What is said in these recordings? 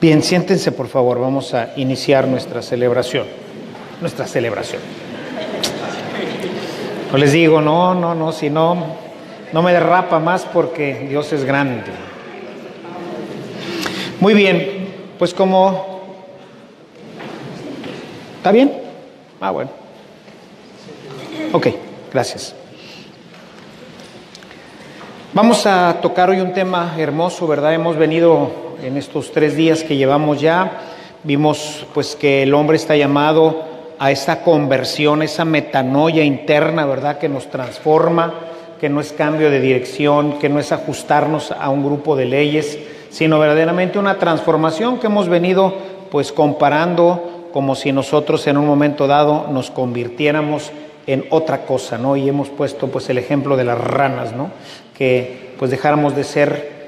Bien, siéntense por favor, vamos a iniciar nuestra celebración. Nuestra celebración. No les digo, no, no, no, si no, no me derrapa más porque Dios es grande. Muy bien, pues como... ¿Está bien? Ah, bueno. Ok, gracias. Vamos a tocar hoy un tema hermoso, ¿verdad? Hemos venido en estos tres días que llevamos ya, vimos pues que el hombre está llamado a esa conversión, esa metanoia interna, ¿verdad? Que nos transforma, que no es cambio de dirección, que no es ajustarnos a un grupo de leyes, sino verdaderamente una transformación que hemos venido pues comparando como si nosotros en un momento dado nos convirtiéramos en otra cosa, ¿no? Y hemos puesto pues el ejemplo de las ranas, ¿no? Que pues dejáramos de ser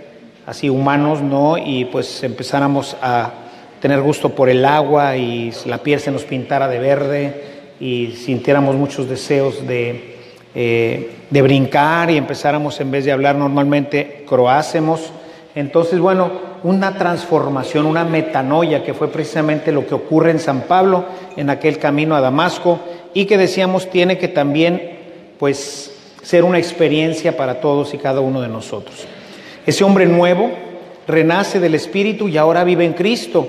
así humanos, ¿no? Y pues empezáramos a tener gusto por el agua y la piel se nos pintara de verde y sintiéramos muchos deseos de, eh, de brincar y empezáramos en vez de hablar normalmente, croácemos. Entonces, bueno, una transformación, una metanoia que fue precisamente lo que ocurre en San Pablo en aquel camino a Damasco y que decíamos tiene que también pues ser una experiencia para todos y cada uno de nosotros. Ese hombre nuevo renace del Espíritu y ahora vive en Cristo.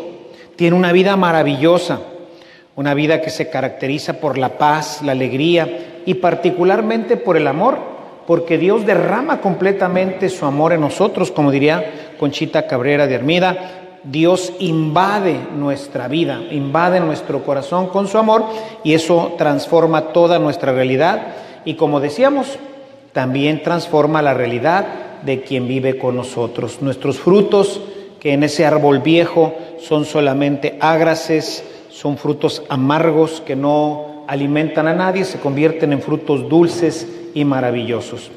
Tiene una vida maravillosa, una vida que se caracteriza por la paz, la alegría y particularmente por el amor, porque Dios derrama completamente su amor en nosotros, como diría Conchita Cabrera de Armida. Dios invade nuestra vida, invade nuestro corazón con su amor y eso transforma toda nuestra realidad y como decíamos, también transforma la realidad de quien vive con nosotros. Nuestros frutos, que en ese árbol viejo son solamente ágraces, son frutos amargos que no alimentan a nadie, se convierten en frutos dulces y maravillosos.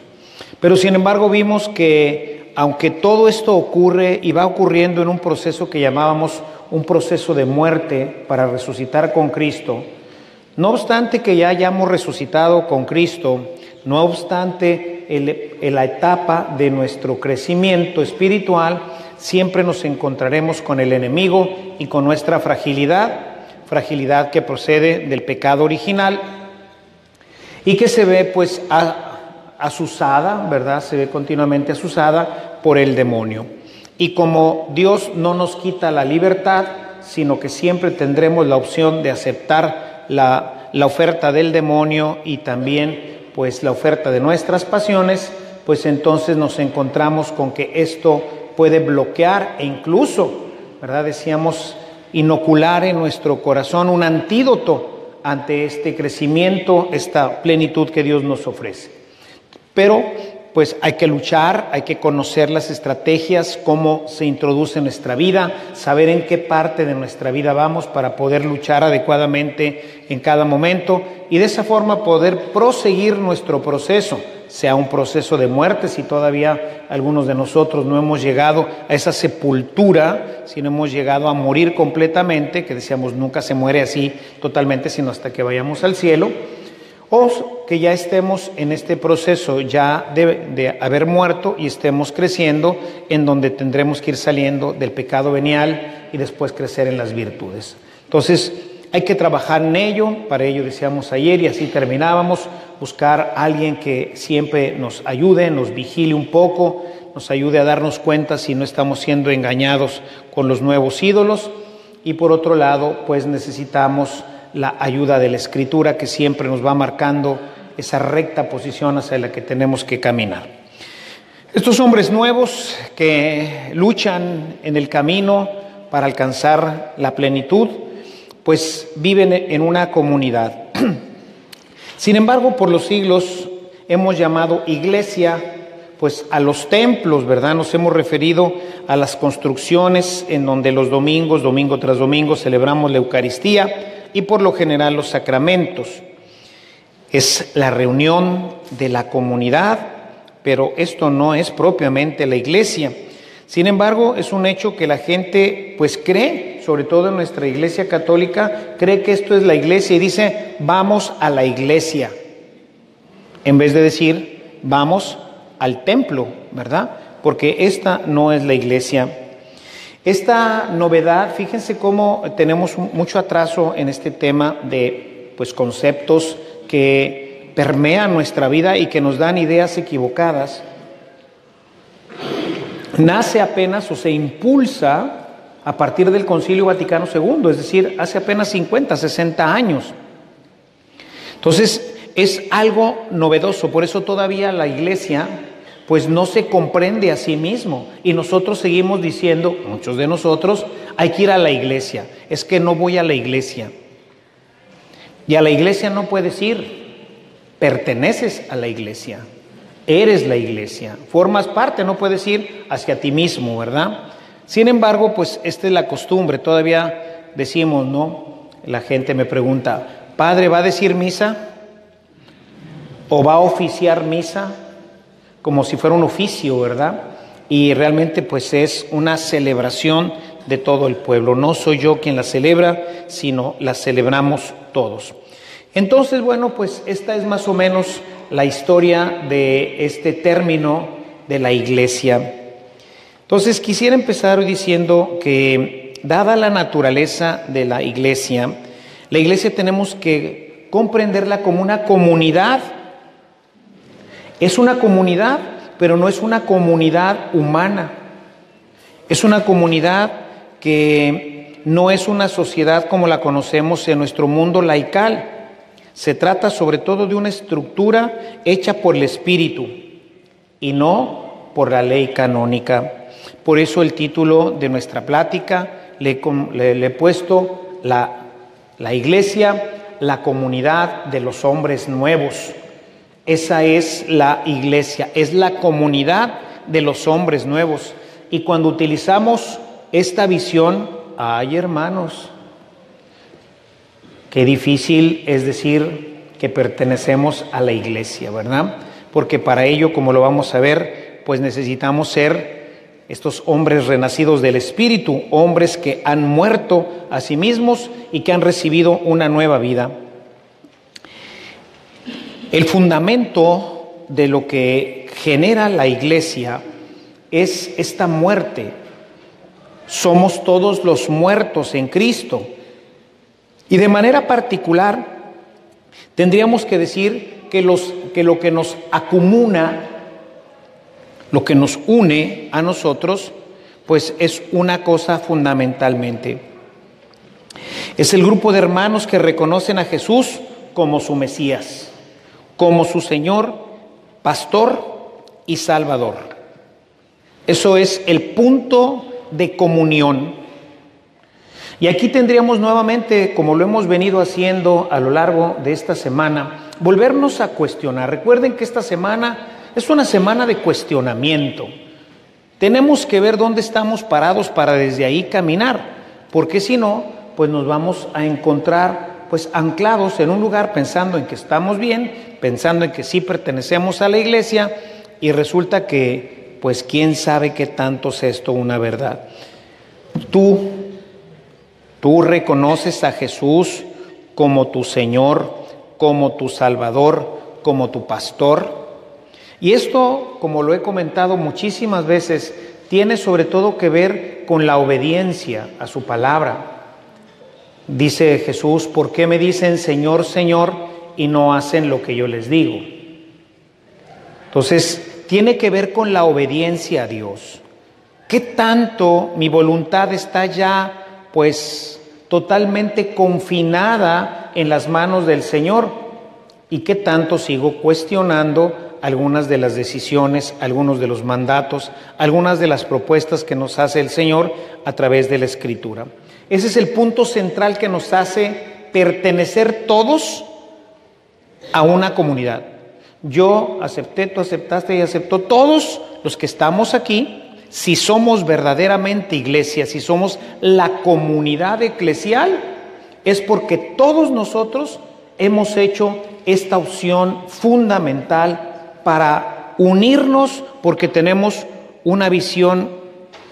Pero sin embargo vimos que aunque todo esto ocurre y va ocurriendo en un proceso que llamábamos un proceso de muerte para resucitar con Cristo, no obstante que ya hayamos resucitado con Cristo, no obstante en la etapa de nuestro crecimiento espiritual, siempre nos encontraremos con el enemigo y con nuestra fragilidad, fragilidad que procede del pecado original y que se ve pues asusada, ¿verdad? Se ve continuamente asusada por el demonio. Y como Dios no nos quita la libertad, sino que siempre tendremos la opción de aceptar la, la oferta del demonio y también pues la oferta de nuestras pasiones, pues entonces nos encontramos con que esto puede bloquear e incluso, ¿verdad? Decíamos, inocular en nuestro corazón un antídoto ante este crecimiento, esta plenitud que Dios nos ofrece. Pero pues hay que luchar, hay que conocer las estrategias, cómo se introduce en nuestra vida, saber en qué parte de nuestra vida vamos para poder luchar adecuadamente en cada momento y de esa forma poder proseguir nuestro proceso, sea un proceso de muerte, si todavía algunos de nosotros no hemos llegado a esa sepultura, si no hemos llegado a morir completamente, que decíamos nunca se muere así totalmente, sino hasta que vayamos al cielo o que ya estemos en este proceso ya de, haber muerto y estemos creciendo en donde tendremos que ir saliendo del pecado venial y después crecer en las virtudes. Entonces, hay que trabajar en ello, para ello decíamos ayer y así terminábamos, buscar a alguien que siempre nos ayude, nos vigile un poco, nos ayude a darnos cuenta si no estamos siendo engañados con los nuevos ídolos y por otro lado, pues necesitamos la ayuda de la escritura que siempre nos va marcando esa recta posición hacia la que tenemos que caminar. Estos hombres nuevos que luchan en el camino para alcanzar la plenitud, pues viven en una comunidad. Sin embargo, por los siglos hemos llamado iglesia pues a los templos, ¿verdad? Nos hemos referido a las construcciones en donde los domingos, domingo tras domingo, celebramos la Eucaristía y por lo general los sacramentos. Es la reunión de la comunidad, pero esto no es propiamente la iglesia. Sin embargo, es un hecho que la gente pues cree, sobre todo en nuestra iglesia católica, cree que esto es la iglesia y dice, vamos a la iglesia, en vez de decir, vamos al templo, ¿verdad? Porque esta no es la iglesia Esta novedad, fíjense cómo tenemos mucho atraso en este tema de pues conceptos que permean nuestra vida y que nos dan ideas equivocadas. Nace apenas o se impulsa a partir del Concilio Vaticano II, es decir, hace apenas 50, 60 años. Entonces, es algo novedoso, por eso todavía la iglesia pues no se comprende a sí mismo y nosotros seguimos diciendo, muchos de nosotros, hay que ir a la iglesia, es que no voy a la iglesia. Y a la iglesia no puedes ir, perteneces a la iglesia, eres la iglesia, formas parte, no puedes ir hacia ti mismo, ¿verdad? Sin embargo, pues esta es la costumbre, todavía decimos, ¿no? La gente me pregunta, Padre, ¿va a decir misa? ¿O va a oficiar misa? Como si fuera un oficio, ¿verdad? Y realmente pues es una celebración de todo el pueblo. No soy yo quien la celebra, sino la celebramos todos. Entonces, bueno, pues esta es más o menos la historia de este término de la iglesia. Entonces quisiera empezar diciendo que dada la naturaleza de la iglesia, la iglesia tenemos que comprenderla como una comunidad. Es una comunidad, pero no es una comunidad humana. Es una comunidad que no es una sociedad como la conocemos en nuestro mundo laical. Se trata sobre todo de una estructura hecha por el Espíritu y no por la ley canónica. Por eso el título de nuestra plática le, he puesto la, la iglesia, la comunidad de los hombres nuevos. Esa es la iglesia, es la comunidad de los hombres nuevos. Y cuando utilizamos esta visión, ay hermanos, qué difícil es decir que pertenecemos a la iglesia, ¿verdad? Porque para ello, como lo vamos a ver, pues necesitamos ser estos hombres renacidos del Espíritu, hombres que han muerto a sí mismos y que han recibido una nueva vida. El fundamento de lo que genera la iglesia es esta muerte. Somos todos los muertos en Cristo. Y de manera particular, tendríamos que decir que, los, que lo que nos acumula lo que nos une a nosotros, pues es una cosa fundamentalmente. Es el grupo de hermanos que reconocen a Jesús como su Mesías, como su Señor, Pastor y Salvador. Eso es el punto de comunión. Y aquí tendríamos nuevamente, como lo hemos venido haciendo a lo largo de esta semana, volvernos a cuestionar. Recuerden que esta semana es una semana de cuestionamiento. Tenemos que ver dónde estamos parados para desde ahí caminar, porque si no, pues nos vamos a encontrar pues anclados en un lugar pensando en que estamos bien, pensando en que sí pertenecemos a la iglesia y resulta que pues quién sabe qué tanto es esto una verdad. Tú tú reconoces a Jesús como tu Señor, como tu Salvador, como tu pastor. Y esto, como lo he comentado muchísimas veces, tiene sobre todo que ver con la obediencia a su palabra. Dice Jesús, ¿por qué me dicen Señor, Señor y no hacen lo que yo les digo? Entonces, tiene que ver con la obediencia a Dios. ¿Qué tanto mi voluntad está ya, pues, totalmente confinada en las manos del Señor? ¿Y qué tanto sigo cuestionando algunas de las decisiones, algunos de los mandatos, algunas de las propuestas que nos hace el Señor a través de la Escritura. Ese es el punto central que nos hace pertenecer todos a una comunidad. Yo acepté, tú aceptaste y aceptó todos los que estamos aquí, si somos verdaderamente iglesia, si somos la comunidad eclesial, es porque todos nosotros hemos hecho esta opción fundamental para unirnos porque tenemos una visión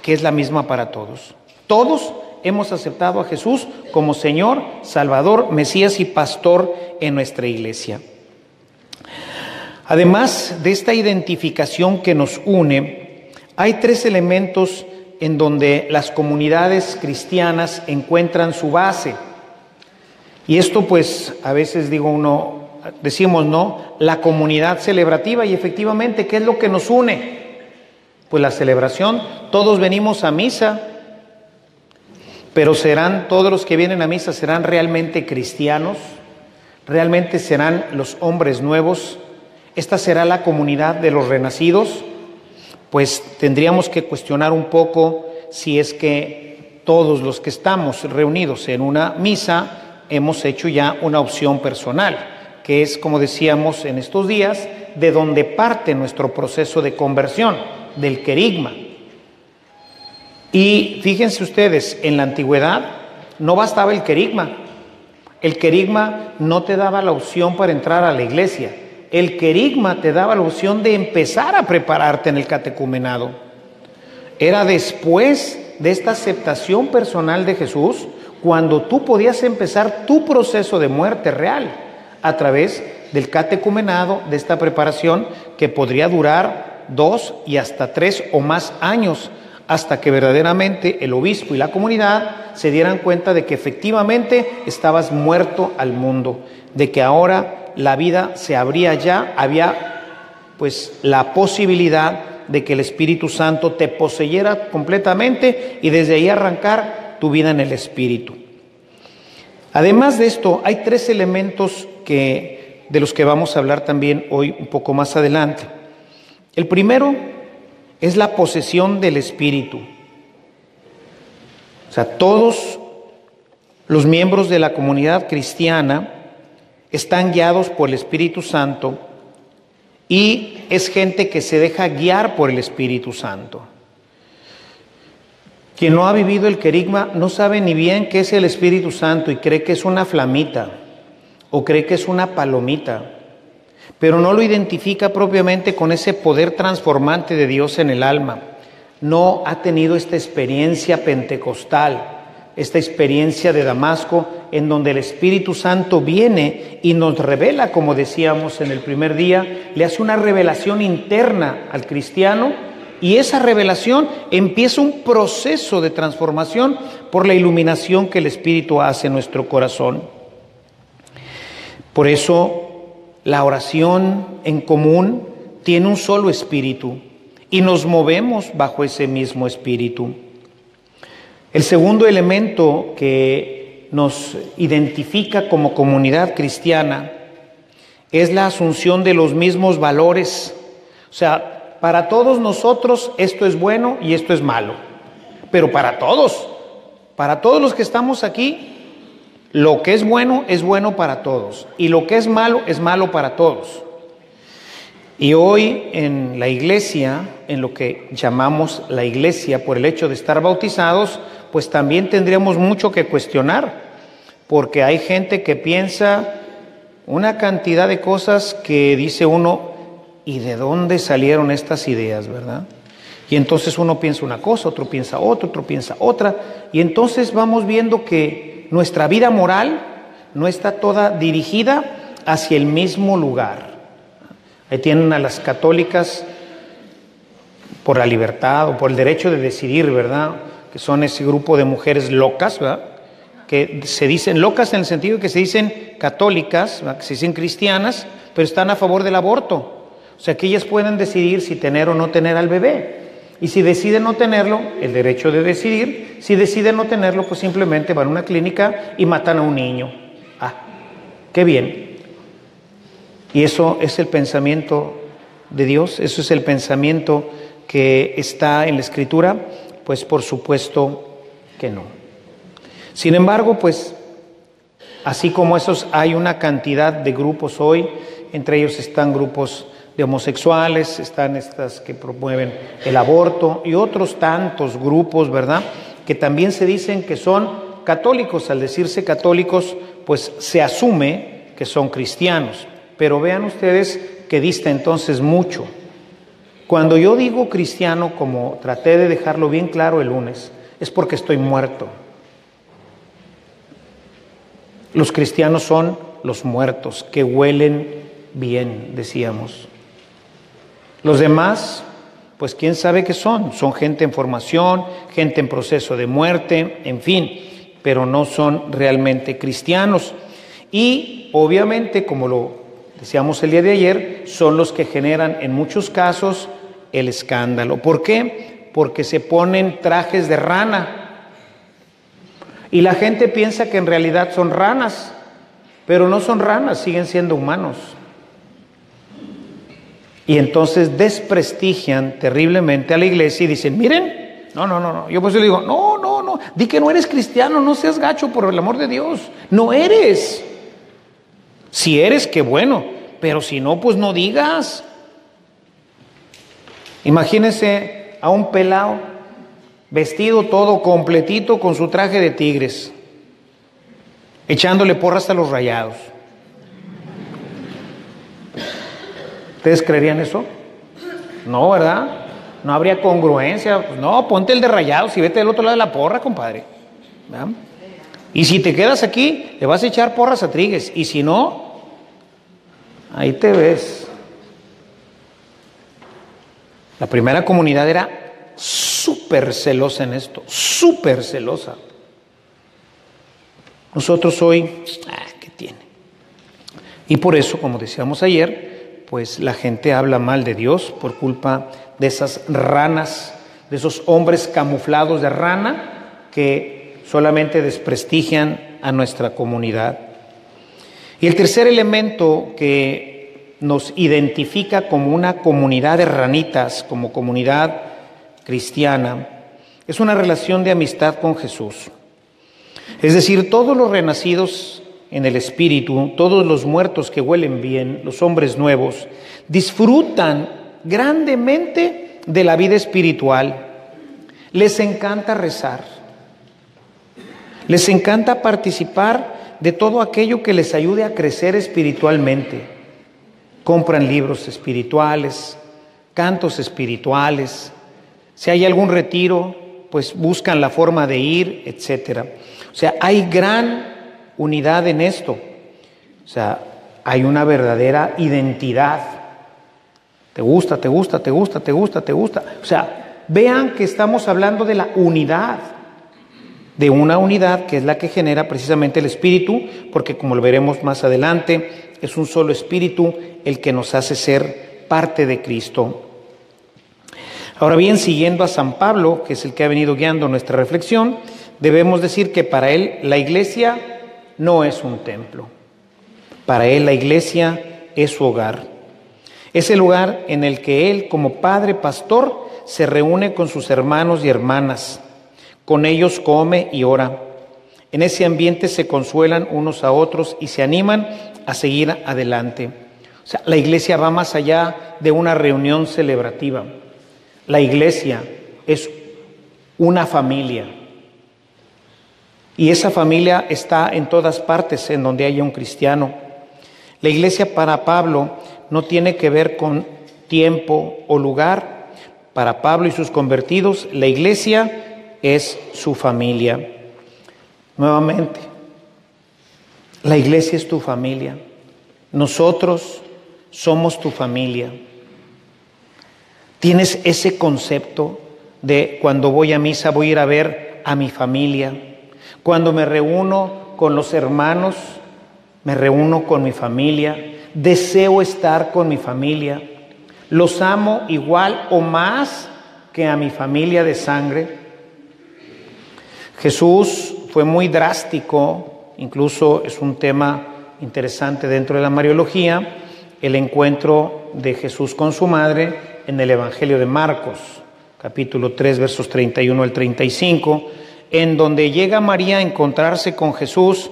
que es la misma para todos. Todos hemos aceptado a Jesús como Señor, Salvador, Mesías y Pastor en nuestra iglesia. Además de esta identificación que nos une, hay tres elementos en donde las comunidades cristianas encuentran su base. Y esto pues a veces digo uno, decimos, ¿no? La comunidad celebrativa y efectivamente, ¿qué es lo que nos une? Pues la celebración, todos venimos a misa, pero serán todos los que vienen a misa serán realmente cristianos, realmente serán los hombres nuevos, esta será la comunidad de los renacidos, pues tendríamos que cuestionar un poco si es que todos los que estamos reunidos en una misa hemos hecho ya una opción personal, que es, como decíamos en estos días, de donde parte nuestro proceso de conversión, del querigma. Y fíjense ustedes, en la antigüedad no bastaba el querigma. El querigma no te daba la opción para entrar a la iglesia. El querigma te daba la opción de empezar a prepararte en el catecumenado. Era después de esta aceptación personal de Jesús cuando tú podías empezar tu proceso de muerte real a través del catecumenado, de esta preparación que podría durar dos y hasta tres o más años hasta que verdaderamente el obispo y la comunidad se dieran cuenta de que efectivamente estabas muerto al mundo, de que ahora la vida se abría ya, había pues la posibilidad de que el Espíritu Santo te poseyera completamente y desde ahí arrancar tu vida en el Espíritu. Además de esto, hay tres elementos que, de los que vamos a hablar también hoy un poco más adelante. El primero es la posesión del Espíritu. O sea, todos los miembros de la comunidad cristiana están guiados por el Espíritu Santo y es gente que se deja guiar por el Espíritu Santo. Quien no ha vivido el querigma no sabe ni bien qué es el Espíritu Santo y cree que es una flamita o cree que es una palomita pero no lo identifica propiamente con ese poder transformante de Dios en el alma. No ha tenido esta experiencia pentecostal, esta experiencia de Damasco, en donde el Espíritu Santo viene y nos revela, como decíamos en el primer día, le hace una revelación interna al cristiano y esa revelación empieza un proceso de transformación por la iluminación que el Espíritu hace en nuestro corazón. Por eso la oración en común tiene un solo espíritu y nos movemos bajo ese mismo espíritu. El segundo elemento que nos identifica como comunidad cristiana es la asunción de los mismos valores. O sea, para todos nosotros esto es bueno y esto es malo. Pero para todos, para todos los que estamos aquí, lo que es bueno es bueno para todos y lo que es malo es malo para todos. Y hoy en la iglesia, en lo que llamamos la iglesia por el hecho de estar bautizados, pues también tendríamos mucho que cuestionar, porque hay gente que piensa una cantidad de cosas que dice uno, ¿y de dónde salieron estas ideas, verdad? Y entonces uno piensa una cosa, otro piensa otra, otro piensa otra, y entonces vamos viendo que nuestra vida moral no está toda dirigida hacia el mismo lugar. Ahí tienen a las católicas por la libertad o por el derecho de decidir, ¿verdad? Que son ese grupo de mujeres locas, ¿verdad? Que se dicen locas en el sentido de que se dicen católicas, que se dicen cristianas, pero están a favor del aborto. O sea, que ellas pueden decidir si tener o no tener al bebé. Y si decide no tenerlo, el derecho de decidir, si decide no tenerlo, pues simplemente van a una clínica y matan a un niño. Ah, qué bien. Y eso es el pensamiento de Dios, eso es el pensamiento que está en la escritura, pues por supuesto que no. Sin embargo, pues así como esos hay una cantidad de grupos hoy, entre ellos están grupos de homosexuales, están estas que promueven el aborto y otros tantos grupos, ¿verdad? Que también se dicen que son católicos. Al decirse católicos, pues se asume que son cristianos. Pero vean ustedes que dista entonces mucho. Cuando yo digo cristiano, como traté de dejarlo bien claro el lunes, es porque estoy muerto. Los cristianos son los muertos que huelen bien, decíamos. Los demás pues quién sabe qué son. Son gente en formación, gente en proceso de muerte, en fin, pero no son realmente cristianos. Y obviamente, como lo decíamos el día de ayer, son los que generan en muchos casos el escándalo. ¿Por qué? Porque se ponen trajes de rana. Y la gente piensa que en realidad son ranas, pero no son ranas, siguen siendo humanos. Y entonces desprestigian terriblemente a la iglesia y dicen, miren, no, no, no, no. Yo pues le digo, no, no, no, di que no eres cristiano, no seas gacho por el amor de Dios. No eres. Si eres, qué bueno, pero si no, pues no digas. Imagínense a un pelado vestido todo completito con su traje de tigres, echándole porras a los rayados. ¿Ustedes creerían eso? No, ¿verdad? No habría congruencia. Pues no, ponte el de rayados y vete del otro lado de la porra, compadre. Y si te quedas aquí, le vas a echar porras a Trigues. Y si no, ahí te ves. La primera comunidad era súper celosa en esto, súper celosa. Nosotros hoy, ah, ¿qué tiene? Y por eso, como decíamos ayer, pues la gente habla mal de Dios por culpa de esas ranas, de esos hombres camuflados de rana que solamente desprestigian a nuestra comunidad. Y el tercer elemento que nos identifica como una comunidad de ranitas, como comunidad cristiana, es una relación de amistad con Jesús. Es decir, todos los renacidos en el Espíritu, todos los muertos que huelen bien, los hombres nuevos, disfrutan grandemente de la vida espiritual. Les encanta rezar. Les encanta participar de todo aquello que les ayude a crecer espiritualmente. Compran libros espirituales, cantos espirituales. Si hay algún retiro, pues buscan la forma de ir, etcétera. O sea, hay gran unidad en esto. O sea, hay una verdadera identidad. Te gusta, te gusta, te gusta, te gusta, te gusta. O sea, vean que estamos hablando de la unidad, de una unidad que es la que genera precisamente el espíritu, porque como lo veremos más adelante, es un solo espíritu el que nos hace ser parte de Cristo. Ahora bien, siguiendo a San Pablo, que es el que ha venido guiando nuestra reflexión, debemos decir que para él la iglesia no es un templo. Para él la iglesia es su hogar. Es el lugar en el que él, como padre pastor, se reúne con sus hermanos y hermanas. Con ellos come y ora. En ese ambiente se consuelan unos a otros y se animan a seguir adelante. O sea, la iglesia va más allá de una reunión celebrativa. La iglesia es una familia. Y esa familia está en todas partes en donde haya un cristiano. La iglesia para Pablo no tiene que ver con tiempo o lugar. Para Pablo y sus convertidos, la iglesia es su familia. Nuevamente, la iglesia es tu familia. Nosotros somos tu familia. Tienes ese concepto de cuando voy a misa voy a ir a ver a mi familia cuando me reúno con los hermanos, me reúno con mi familia, deseo estar con mi familia, los amo igual o más que a mi familia de sangre. Jesús fue muy drástico, incluso es un tema interesante dentro de la Mariología, el encuentro de Jesús con su madre en el Evangelio de Marcos, capítulo 3, versos 31 al 35 en donde llega María a encontrarse con Jesús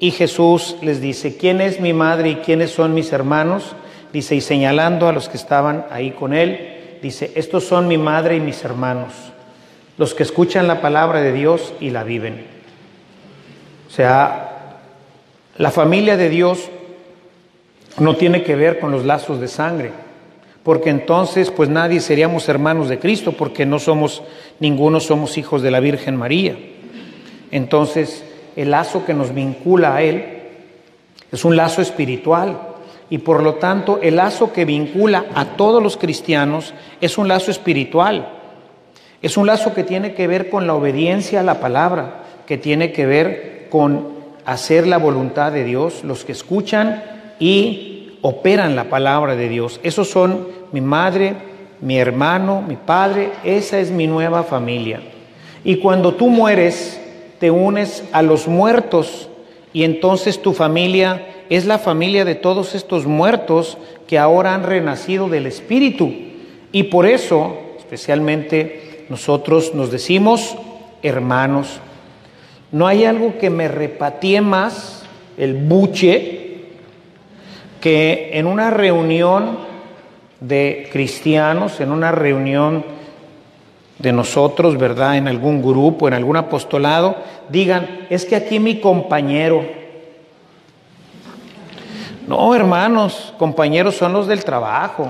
y Jesús les dice, ¿quién es mi madre y quiénes son mis hermanos? Dice, y señalando a los que estaban ahí con él, dice, estos son mi madre y mis hermanos, los que escuchan la palabra de Dios y la viven. O sea, la familia de Dios no tiene que ver con los lazos de sangre, porque entonces pues nadie seríamos hermanos de Cristo, porque no somos, ninguno somos hijos de la Virgen María. Entonces el lazo que nos vincula a Él es un lazo espiritual y por lo tanto el lazo que vincula a todos los cristianos es un lazo espiritual. Es un lazo que tiene que ver con la obediencia a la palabra, que tiene que ver con hacer la voluntad de Dios, los que escuchan y operan la palabra de Dios. Esos son mi madre, mi hermano, mi padre, esa es mi nueva familia. Y cuando tú mueres, te unes a los muertos y entonces tu familia es la familia de todos estos muertos que ahora han renacido del Espíritu. Y por eso, especialmente, nosotros nos decimos hermanos. No hay algo que me repatee más el buche que en una reunión de cristianos, en una reunión de nosotros, ¿verdad? En algún grupo, en algún apostolado, digan, es que aquí mi compañero. No, hermanos, compañeros son los del trabajo,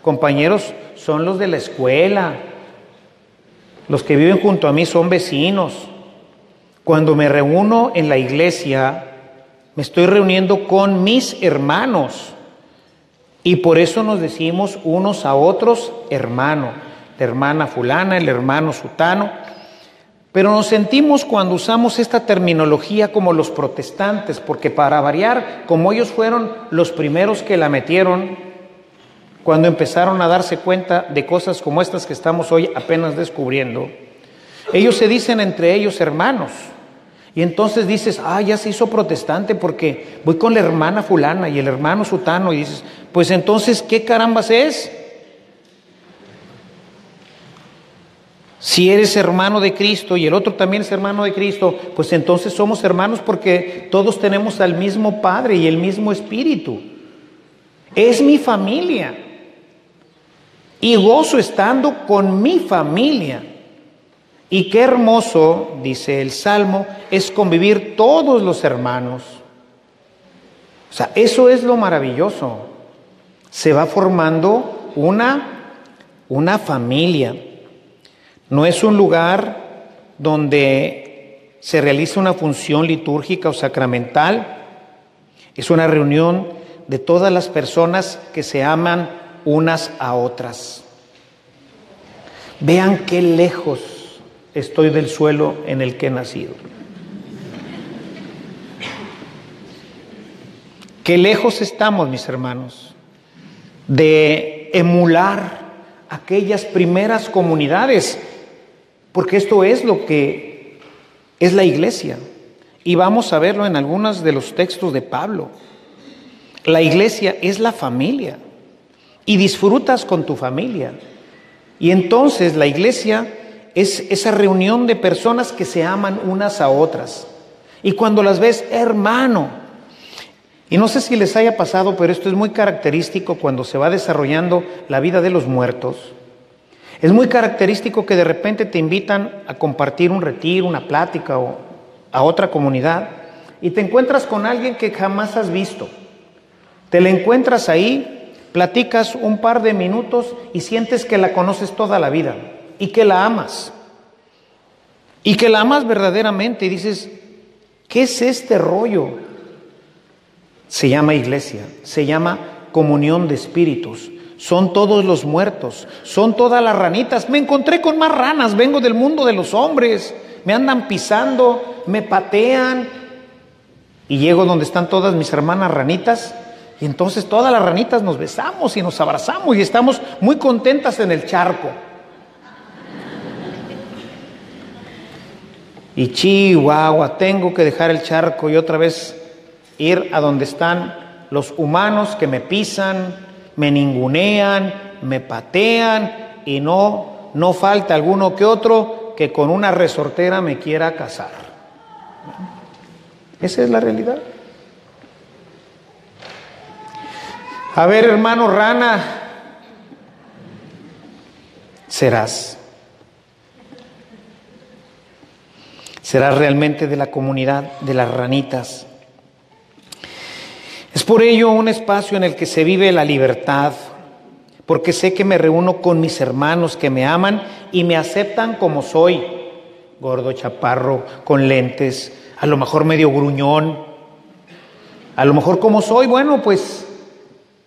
compañeros son los de la escuela, los que viven junto a mí son vecinos. Cuando me reúno en la iglesia, me estoy reuniendo con mis hermanos. Y por eso nos decimos unos a otros hermano la hermana fulana, el hermano sutano, pero nos sentimos cuando usamos esta terminología como los protestantes, porque para variar, como ellos fueron los primeros que la metieron, cuando empezaron a darse cuenta de cosas como estas que estamos hoy apenas descubriendo, ellos se dicen entre ellos hermanos. Y entonces dices, ah, ya se hizo protestante porque voy con la hermana fulana y el hermano sutano. Y dices, pues entonces, ¿qué carambas es? Si eres hermano de Cristo y el otro también es hermano de Cristo, pues entonces somos hermanos porque todos tenemos al mismo Padre y el mismo Espíritu. Es mi familia. Y gozo estando con mi familia. Y qué hermoso, dice el Salmo, es convivir todos los hermanos. O sea, eso es lo maravilloso. Se va formando una, una familia. No es un lugar donde se realiza una función litúrgica o sacramental. Es una reunión de todas las personas que se aman unas a otras. Vean qué lejos estoy del suelo en el que he nacido. Qué lejos estamos, mis hermanos, de emular aquellas primeras comunidades porque esto es lo que es la iglesia. Y vamos a verlo en algunos de los textos de Pablo. La iglesia es la familia y disfrutas con tu familia. Y entonces la iglesia es esa reunión de personas que se aman unas a otras. Y cuando las ves, hermano, y no sé si les haya pasado, pero esto es muy característico cuando se va desarrollando la vida de los muertos. Es muy característico que de repente te invitan a compartir un retiro, una plática o a otra comunidad y te encuentras con alguien que jamás has visto. Te la encuentras ahí, platicas un par de minutos y sientes que la conoces toda la vida y que la amas. Y que la amas verdaderamente y dices, ¿qué es este rollo? Se llama iglesia, se llama comunión de espíritus son todos los muertos, son todas las ranitas. Me encontré con más ranas, vengo del mundo de los hombres, me andan pisando, me patean. Y llego donde están todas mis hermanas ranitas y entonces todas las ranitas nos besamos y nos abrazamos y estamos muy contentas en el charco. Y chihuahua, tengo que dejar el charco y otra vez ir a donde están los humanos que me pisan, me ningunean, me patean y no, no falta alguno que otro que con una resortera me quiera casar. Esa es la realidad. A ver, hermano rana, serás. Serás realmente de la comunidad de las ranitas. Es por ello un espacio en el que se vive la libertad, porque sé que me reúno con mis hermanos que me aman y me aceptan como soy, gordo, chaparro, con lentes, a lo mejor medio gruñón, a lo mejor como soy, bueno, pues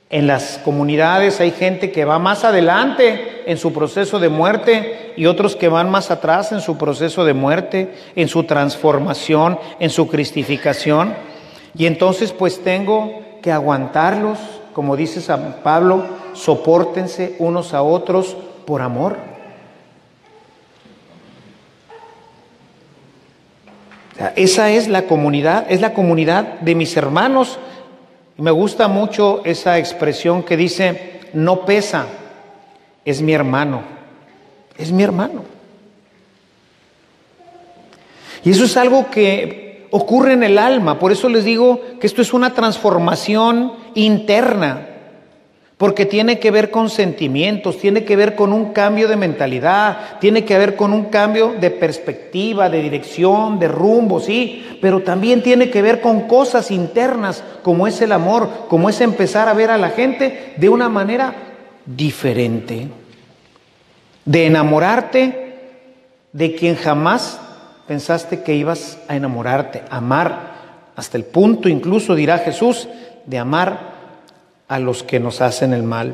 En las comunidades hay gente que va más adelante en su proceso de muerte y otros que van más atrás en su proceso de muerte, en su transformación, en su cristificación. Y entonces pues tengo que aguantarlos, como dice San Pablo, soportense unos a otros por amor. esa es la comunidad, es la comunidad de mis hermanos. Me gusta mucho esa expresión que dice, no pesa, es mi hermano, es mi hermano. Y eso es algo que ocurre en el alma, por eso les digo que esto es una transformación interna porque tiene que ver con sentimientos, tiene que ver con un cambio de mentalidad, tiene que ver con un cambio de perspectiva, de dirección, de rumbo, sí, pero también tiene que ver con cosas internas, como es el amor, como es empezar a ver a la gente de una manera diferente, de enamorarte de quien jamás pensaste que ibas a enamorarte, amar, hasta el punto incluso, dirá Jesús, de amar a los que nos hacen el mal.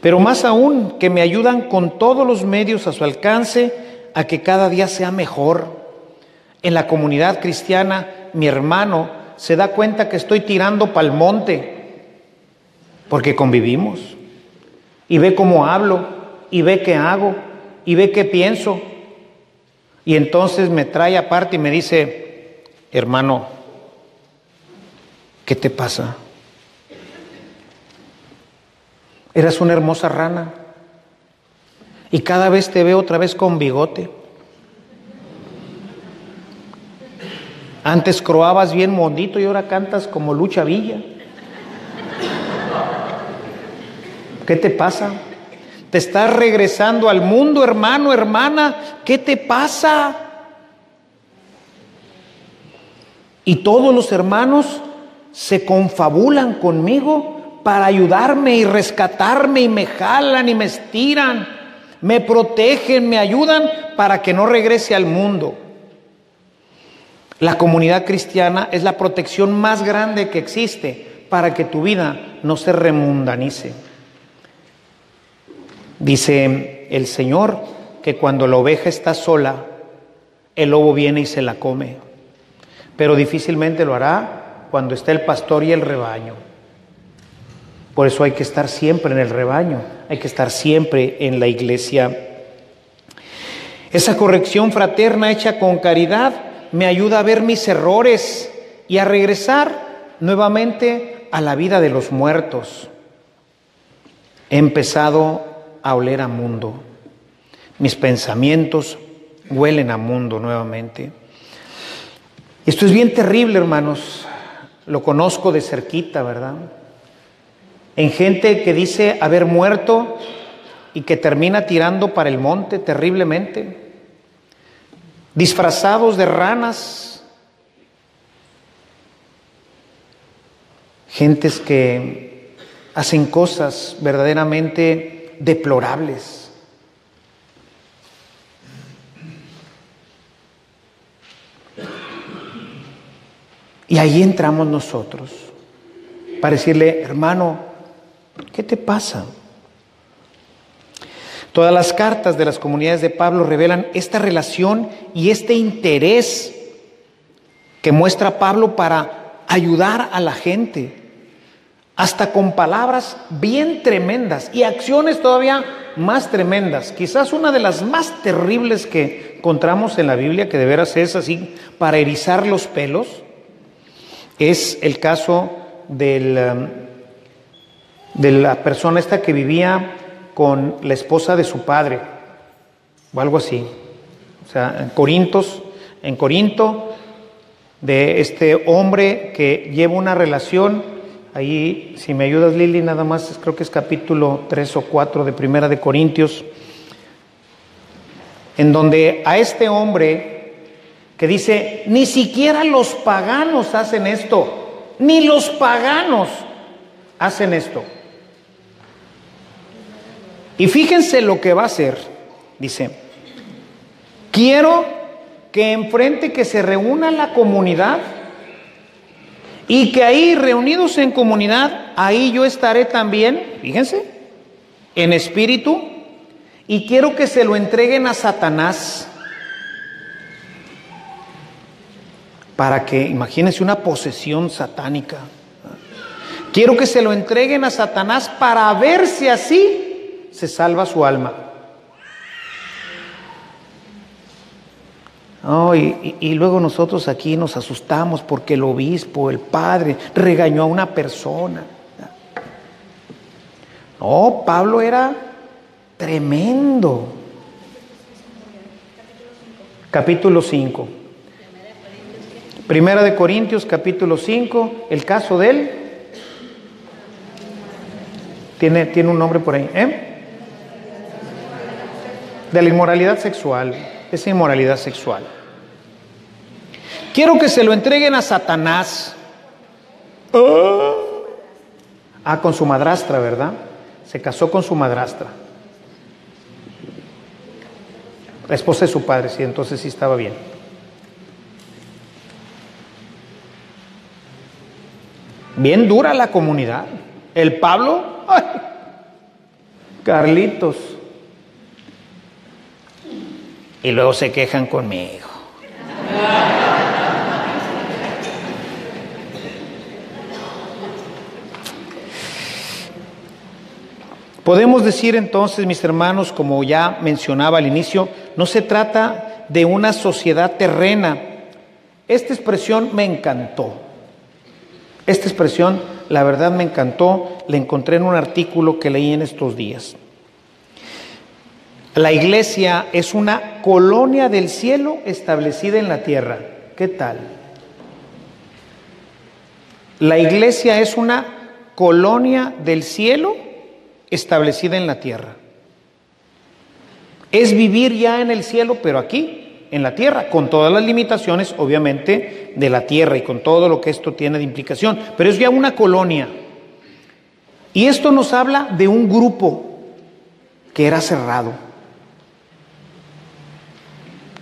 Pero más aún, que me ayudan con todos los medios a su alcance a que cada día sea mejor. En la comunidad cristiana, mi hermano se da cuenta que estoy tirando pa'l monte, porque convivimos, y ve cómo hablo, y ve qué hago, y ve qué pienso. Y entonces me trae aparte y me dice, hermano, ¿qué te pasa? Eras una hermosa rana. Y cada vez te veo otra vez con bigote. Antes croabas bien mondito y ahora cantas como Lucha Villa. ¿Qué te pasa? Te estás regresando al mundo, hermano, hermana. ¿Qué te pasa? Y todos los hermanos se confabulan conmigo para ayudarme y rescatarme y me jalan y me estiran, me protegen, me ayudan para que no regrese al mundo. La comunidad cristiana es la protección más grande que existe para que tu vida no se remundanice. Dice el Señor que cuando la oveja está sola, el lobo viene y se la come, pero difícilmente lo hará cuando esté el pastor y el rebaño. Por eso hay que estar siempre en el rebaño, hay que estar siempre en la iglesia. Esa corrección fraterna hecha con caridad me ayuda a ver mis errores y a regresar nuevamente a la vida de los muertos. He empezado a oler a mundo. Mis pensamientos huelen a mundo nuevamente. Esto es bien terrible, hermanos. Lo conozco de cerquita, ¿verdad? en gente que dice haber muerto y que termina tirando para el monte terriblemente, disfrazados de ranas, gentes que hacen cosas verdaderamente deplorables. Y ahí entramos nosotros para decirle, hermano, ¿Qué te pasa? Todas las cartas de las comunidades de Pablo revelan esta relación y este interés que muestra Pablo para ayudar a la gente, hasta con palabras bien tremendas y acciones todavía más tremendas. Quizás una de las más terribles que encontramos en la Biblia, que de veras es así, para erizar los pelos, es el caso del um, de la persona esta que vivía con la esposa de su padre, o algo así. O sea, en Corintos, en Corinto, de este hombre que lleva una relación, ahí, si me ayudas Lili, nada más, creo que es capítulo 3 o 4 de Primera de Corintios, en donde a este hombre que dice, ni siquiera los paganos hacen esto, ni los paganos hacen esto. Y fíjense lo que va a hacer. Dice, quiero que enfrente que se reúna la comunidad Y que ahí reunidos en comunidad, ahí yo estaré también, fíjense, en espíritu, y quiero que se lo entreguen a Satanás. Para que, imagínense una posesión satánica. Quiero que se lo entreguen a Satanás para ver si así se salva su alma. Y, luego nosotros aquí nos asustamos porque el obispo, el padre, regañó a una persona. No, Pablo era tremendo. Capítulo 5. Primera de Corintios, capítulo 5, el caso de él. Tiene, tiene un nombre por ahí, ¿eh? De la inmoralidad sexual, esa inmoralidad sexual. Quiero que se lo entreguen a Satanás. Ah, con su madrastra, ¿verdad? Se casó con su madrastra. La esposa de su padre, sí, entonces sí estaba bien. Bien dura la comunidad. El Pablo, Carlitos. Y luego se quejan conmigo. Podemos decir entonces, mis hermanos, como ya mencionaba al inicio, no se trata de una sociedad terrena. Esta expresión me encantó. Esta expresión, la verdad, me encantó. La encontré en un artículo que leí en estos días. La iglesia es una colonia del cielo establecida en la tierra. ¿Qué tal? La iglesia es una colonia del cielo establecida en la tierra. Es vivir ya en el cielo, pero aquí, en la tierra, con todas las limitaciones, obviamente, de la tierra y con todo lo que esto tiene de implicación. Pero es ya una colonia. Y esto nos habla de un grupo que era cerrado.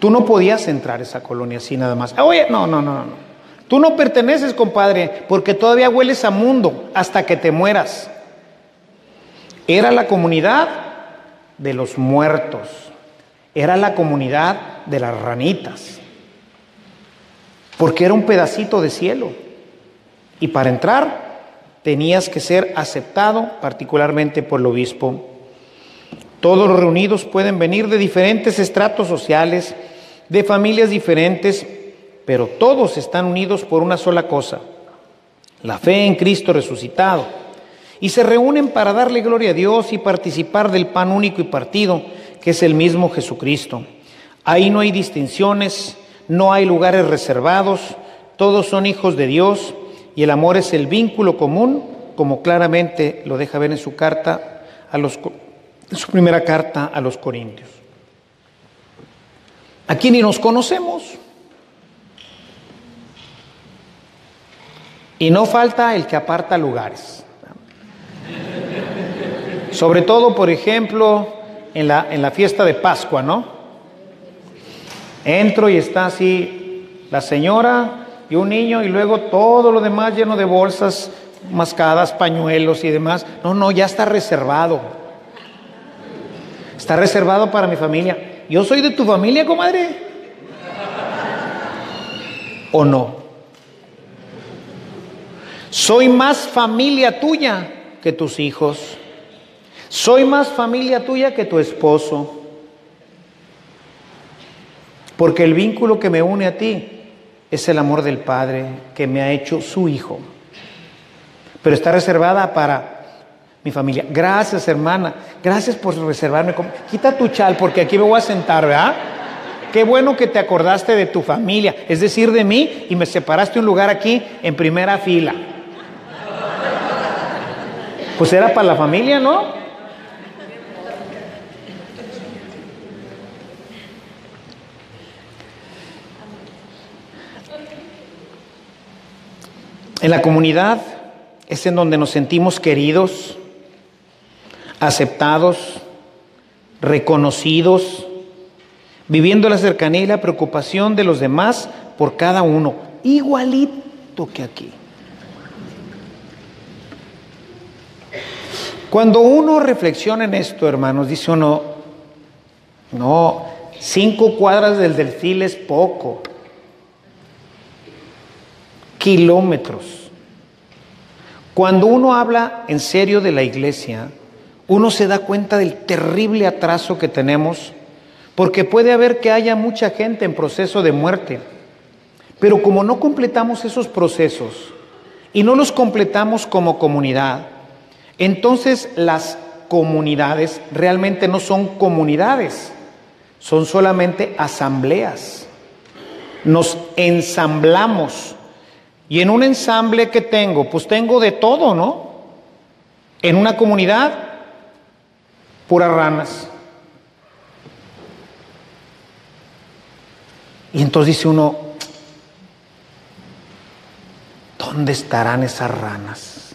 Tú no podías entrar a esa colonia así nada más. Oye, no, no, no, no. Tú no perteneces, compadre, porque todavía hueles a mundo hasta que te mueras. Era la comunidad de los muertos, era la comunidad de las ranitas, porque era un pedacito de cielo. Y para entrar tenías que ser aceptado particularmente por el obispo. Todos los reunidos pueden venir de diferentes estratos sociales, de familias diferentes, pero todos están unidos por una sola cosa, la fe en Cristo resucitado y se reúnen para darle gloria a Dios y participar del pan único y partido, que es el mismo Jesucristo. Ahí no hay distinciones, no hay lugares reservados, todos son hijos de Dios y el amor es el vínculo común, como claramente lo deja ver en su carta a los su primera carta a los Corintios. Aquí ni nos conocemos. Y no falta el que aparta lugares. Sobre todo, por ejemplo, en la, en la fiesta de Pascua, ¿no? Entro y está así la señora y un niño y luego todo lo demás lleno de bolsas mascadas, pañuelos y demás. No, no, ya está reservado. Está reservado para mi familia. Yo soy de tu familia, comadre. ¿O no? Soy más familia tuya que tus hijos. Soy más familia tuya que tu esposo. Porque el vínculo que me une a ti es el amor del Padre que me ha hecho su hijo. Pero está reservada para mi familia. Gracias, hermana. Gracias por reservarme. Quita tu chal porque aquí me voy a sentar, ¿verdad? Qué bueno que te acordaste de tu familia, es decir, de mí, y me separaste un lugar aquí en primera fila. Pues era para la familia, ¿no? En la comunidad es en donde nos sentimos queridos, aceptados, reconocidos, viviendo la cercanía y la preocupación de los demás por cada uno, igualito que aquí. Cuando uno reflexiona en esto, hermanos, dice uno, no, cinco cuadras del delfil es poco, kilómetros. Cuando uno habla en serio de la iglesia, uno se da cuenta del terrible atraso que tenemos, porque puede haber que haya mucha gente en proceso de muerte, pero como no completamos esos procesos y no los completamos como comunidad, entonces las comunidades realmente no son comunidades, son solamente asambleas. Nos ensamblamos. Y en un ensamble que tengo, pues tengo de todo, ¿no? En una comunidad, puras ranas. Y entonces dice uno, ¿dónde estarán esas ranas?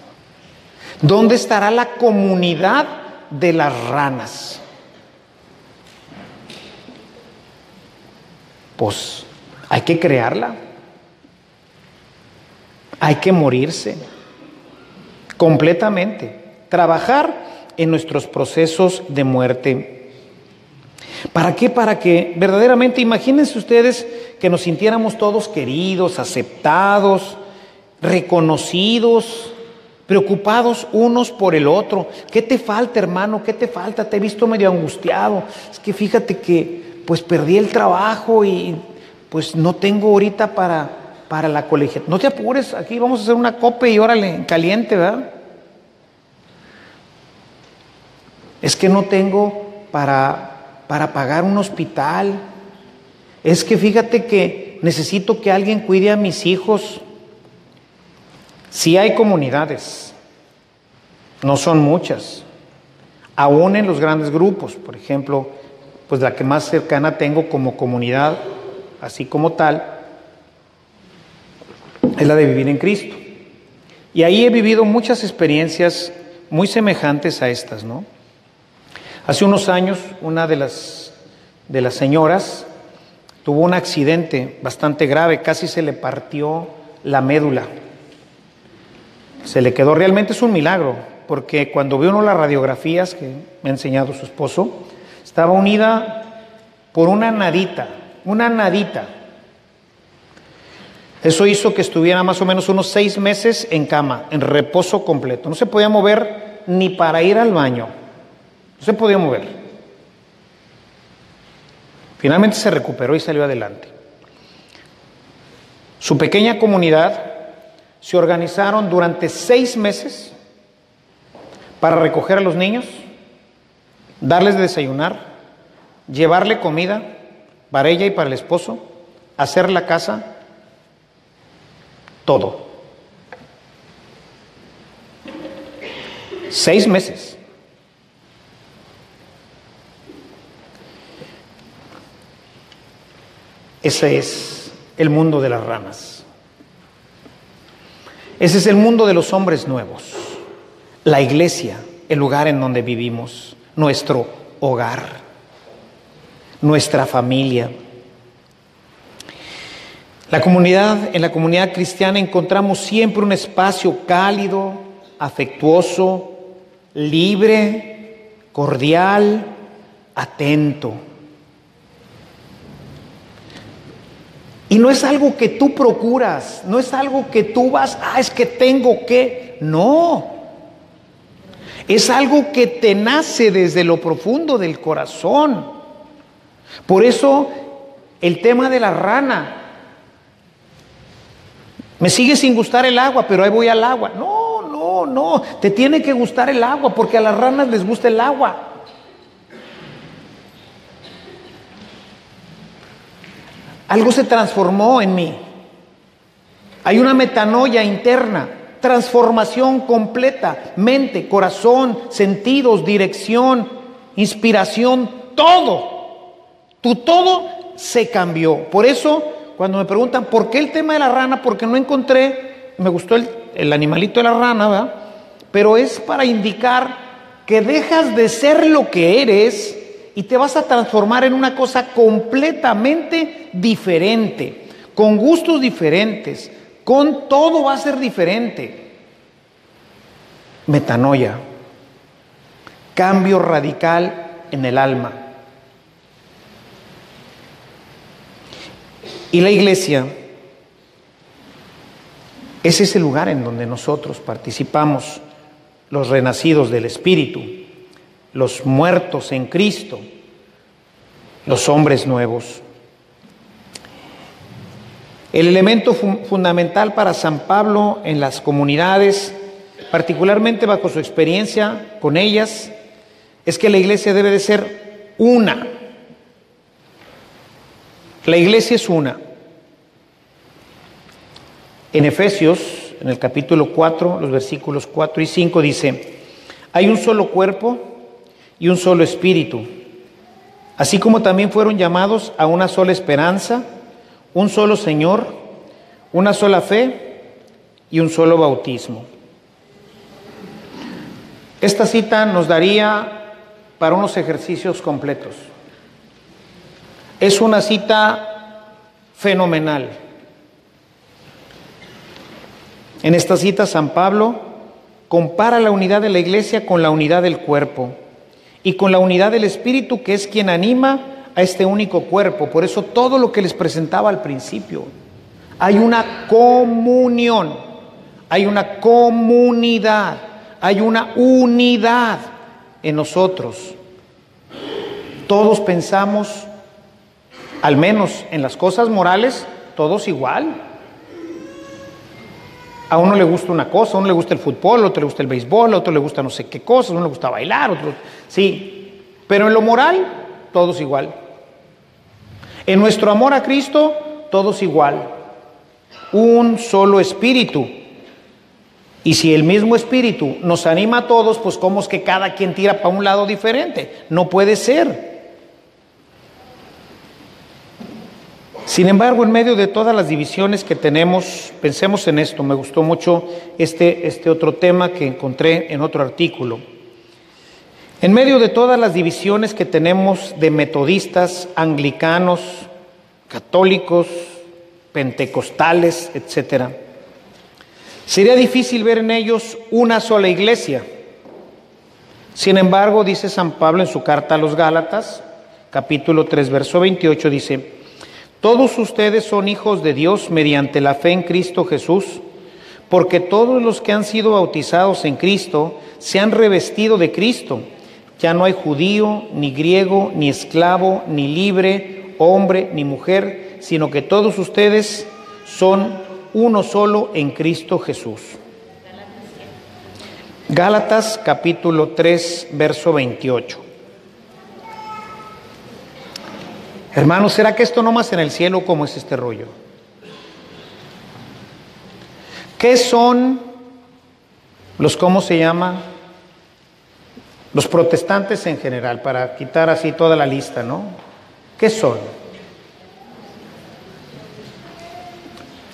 ¿Dónde estará la comunidad de las ranas? Pues hay que crearla. Hay que morirse completamente. Trabajar en nuestros procesos de muerte. ¿Para qué? Para que verdaderamente, imagínense ustedes que nos sintiéramos todos queridos, aceptados, reconocidos, preocupados unos por el otro. ¿Qué te falta, hermano? ¿Qué te falta? Te he visto medio angustiado. Es que fíjate que pues perdí el trabajo y pues no tengo ahorita para, para la colegia. No te apures, aquí vamos a hacer una copa y órale, caliente, ¿verdad? Es que no tengo para, para pagar un hospital. Es que fíjate que necesito que alguien cuide a mis hijos. Si hay comunidades, no son muchas, aún en los grandes grupos, por ejemplo, pues la que más cercana tengo como comunidad, así como tal, es la de vivir en Cristo. Y ahí he vivido muchas experiencias muy semejantes a estas, ¿no? Hace unos años, una de las, de las señoras tuvo un accidente bastante grave, casi se le partió la médula. Se le quedó, realmente es un milagro, porque cuando ve uno las radiografías que me ha enseñado su esposo, estaba unida por una nadita, una nadita. Eso hizo que estuviera más o menos unos seis meses en cama, en reposo completo. No se podía mover ni para ir al baño. No se podía mover. Finalmente se recuperó y salió adelante. Su pequeña comunidad se organizaron durante seis meses para recoger a los niños darles de desayunar, llevarle comida para ella y para el esposo, hacer la casa, todo. Seis meses. Ese es el mundo de las ranas. Ese es el mundo de los hombres nuevos. La iglesia, el lugar en donde vivimos nuestro hogar, nuestra familia. La comunidad, en la comunidad cristiana encontramos siempre un espacio cálido, afectuoso, libre, cordial, atento. Y no es algo que tú procuras, no es algo que tú vas, ah, es que tengo que. No, es algo que te nace desde lo profundo del corazón. Por eso el tema de la rana. Me sigue sin gustar el agua, pero ahí voy al agua. No, no, no. Te tiene que gustar el agua porque a las ranas les gusta el agua. Algo se transformó en mí. Hay una metanoia interna transformación completa, mente, corazón, sentidos, dirección, inspiración, todo. Tu todo se cambió. Por eso, cuando me preguntan, ¿por qué el tema de la rana? Porque no encontré, me gustó el, animalito de la rana, ¿verdad? Pero es para indicar que dejas de ser lo que eres y te vas a transformar en una cosa completamente diferente, con gustos diferentes, con todo va a ser diferente. Metanoia. cambio radical en el alma. Y la iglesia es ese lugar en donde nosotros participamos, los renacidos del Espíritu, los muertos en Cristo, los hombres nuevos. El elemento fundamental para San Pablo en las comunidades, particularmente bajo su experiencia con ellas, es que la iglesia debe de ser una. La iglesia es una. En Efesios, en el capítulo 4, los versículos 4 y 5 dice, hay un solo cuerpo y un solo espíritu, así como también fueron llamados a una sola esperanza, un solo Señor, una sola fe y un solo bautismo. Esta cita nos daría para unos ejercicios completos. Es una cita fenomenal. En esta cita San Pablo compara la unidad de la iglesia con la unidad del cuerpo y con la unidad del espíritu que es quien anima a este único cuerpo. Por eso todo lo que les presentaba al principio, hay una comunión, hay una comunidad, hay una unidad en nosotros. Todos pensamos, al menos en las cosas morales, todos igual. A uno le gusta una cosa, a uno le gusta el fútbol, a otro le gusta el béisbol, a otro le gusta no sé qué cosas, a uno le gusta bailar, otro sí. Pero en lo moral, todos igual. En nuestro amor a Cristo, todos igual. Un solo espíritu, y si el mismo espíritu nos anima a todos, pues cómo es que cada quien tira para un lado diferente. No puede ser. Sin embargo, en medio de todas las divisiones que tenemos, pensemos en esto. Me gustó mucho este, este otro tema que encontré en otro artículo. En medio de todas las divisiones que tenemos de metodistas, anglicanos, católicos, pentecostales, etcétera, Sería difícil ver en ellos una sola iglesia. Sin embargo, dice San Pablo en su carta a los Gálatas, capítulo 3, verso 28, dice, todos ustedes son hijos de Dios mediante la fe en Cristo Jesús, porque todos los que han sido bautizados en Cristo se han revestido de Cristo. Ya no hay judío, ni griego, ni esclavo, ni libre, hombre, ni mujer, sino que todos ustedes son uno solo en Cristo Jesús. Gálatas capítulo 3, verso 28. Hermanos, ¿será que esto no más en el cielo como es este rollo? ¿Qué son los, cómo se llama? Los protestantes en general, para quitar así toda la lista, ¿no? ¿Qué son?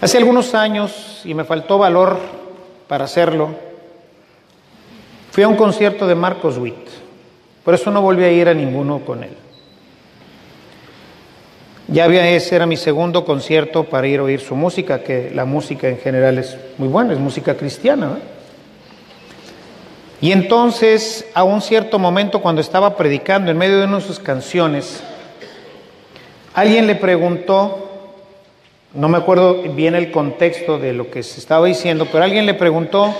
Hace algunos años, y me faltó valor para hacerlo, fui a un concierto de Marcos Witt. Por eso no volví a ir a ninguno con él. Ya había, ese era mi segundo concierto para ir a oír su música, que la música en general es muy buena, es música cristiana. Y entonces, a un cierto momento, cuando estaba predicando en medio de una de sus canciones, alguien le preguntó no me acuerdo bien el contexto de lo que se estaba diciendo, pero alguien le preguntó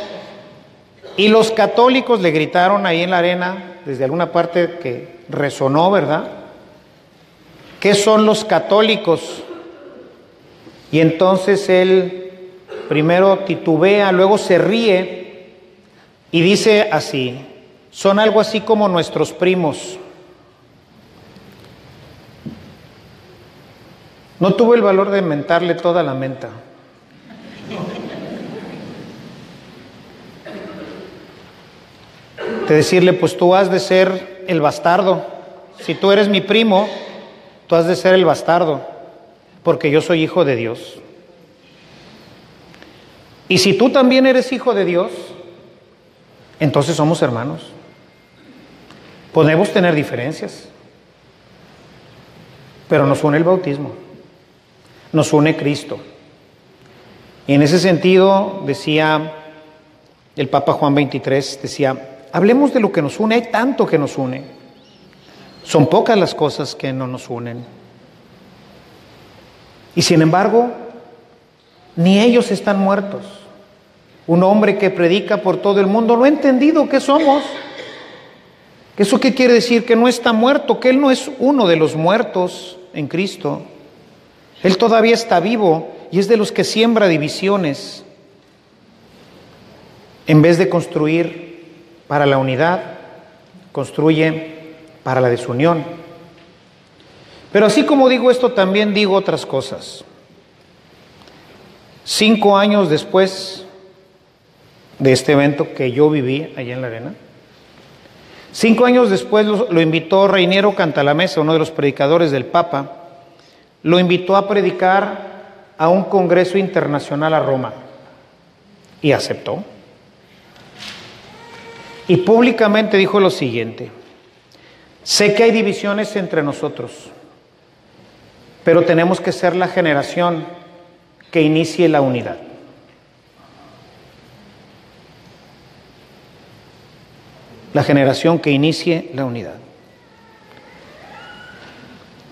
y los católicos le gritaron ahí en la arena, desde alguna parte que resonó, ¿verdad? ¿Qué son los católicos? Y entonces él primero titubea, luego se ríe y dice así, son algo así como nuestros primos. No tuvo el valor de mentarle toda la menta. De decirle, pues tú has de ser el bastardo. Si tú eres mi primo, tú has de ser el bastardo, porque yo soy hijo de Dios. Y si tú también eres hijo de Dios, entonces somos hermanos. Podemos tener diferencias, pero nos une el bautismo nos une Cristo. Y en ese sentido, decía el Papa Juan 23, decía, hablemos de lo que nos une, hay tanto que nos une. Son pocas las cosas que no nos unen. Y sin embargo, ni ellos están muertos. Un hombre que predica por todo el mundo no ha entendido qué somos. ¿Eso qué quiere decir? Que no está muerto, que Él no es uno de los muertos en Cristo. Él todavía está vivo y es de los que siembra divisiones. En vez de construir para la unidad, construye para la desunión. Pero así como digo esto, también digo otras cosas. Cinco años después de este evento que yo viví allá en la arena, cinco años después lo, invitó Reiniero Cantalamesa, uno de los predicadores del Papa, lo invitó a predicar a un congreso internacional a Roma y aceptó. Y públicamente dijo lo siguiente, sé que hay divisiones entre nosotros, pero tenemos que ser la generación que inicie la unidad. La generación que inicie la unidad.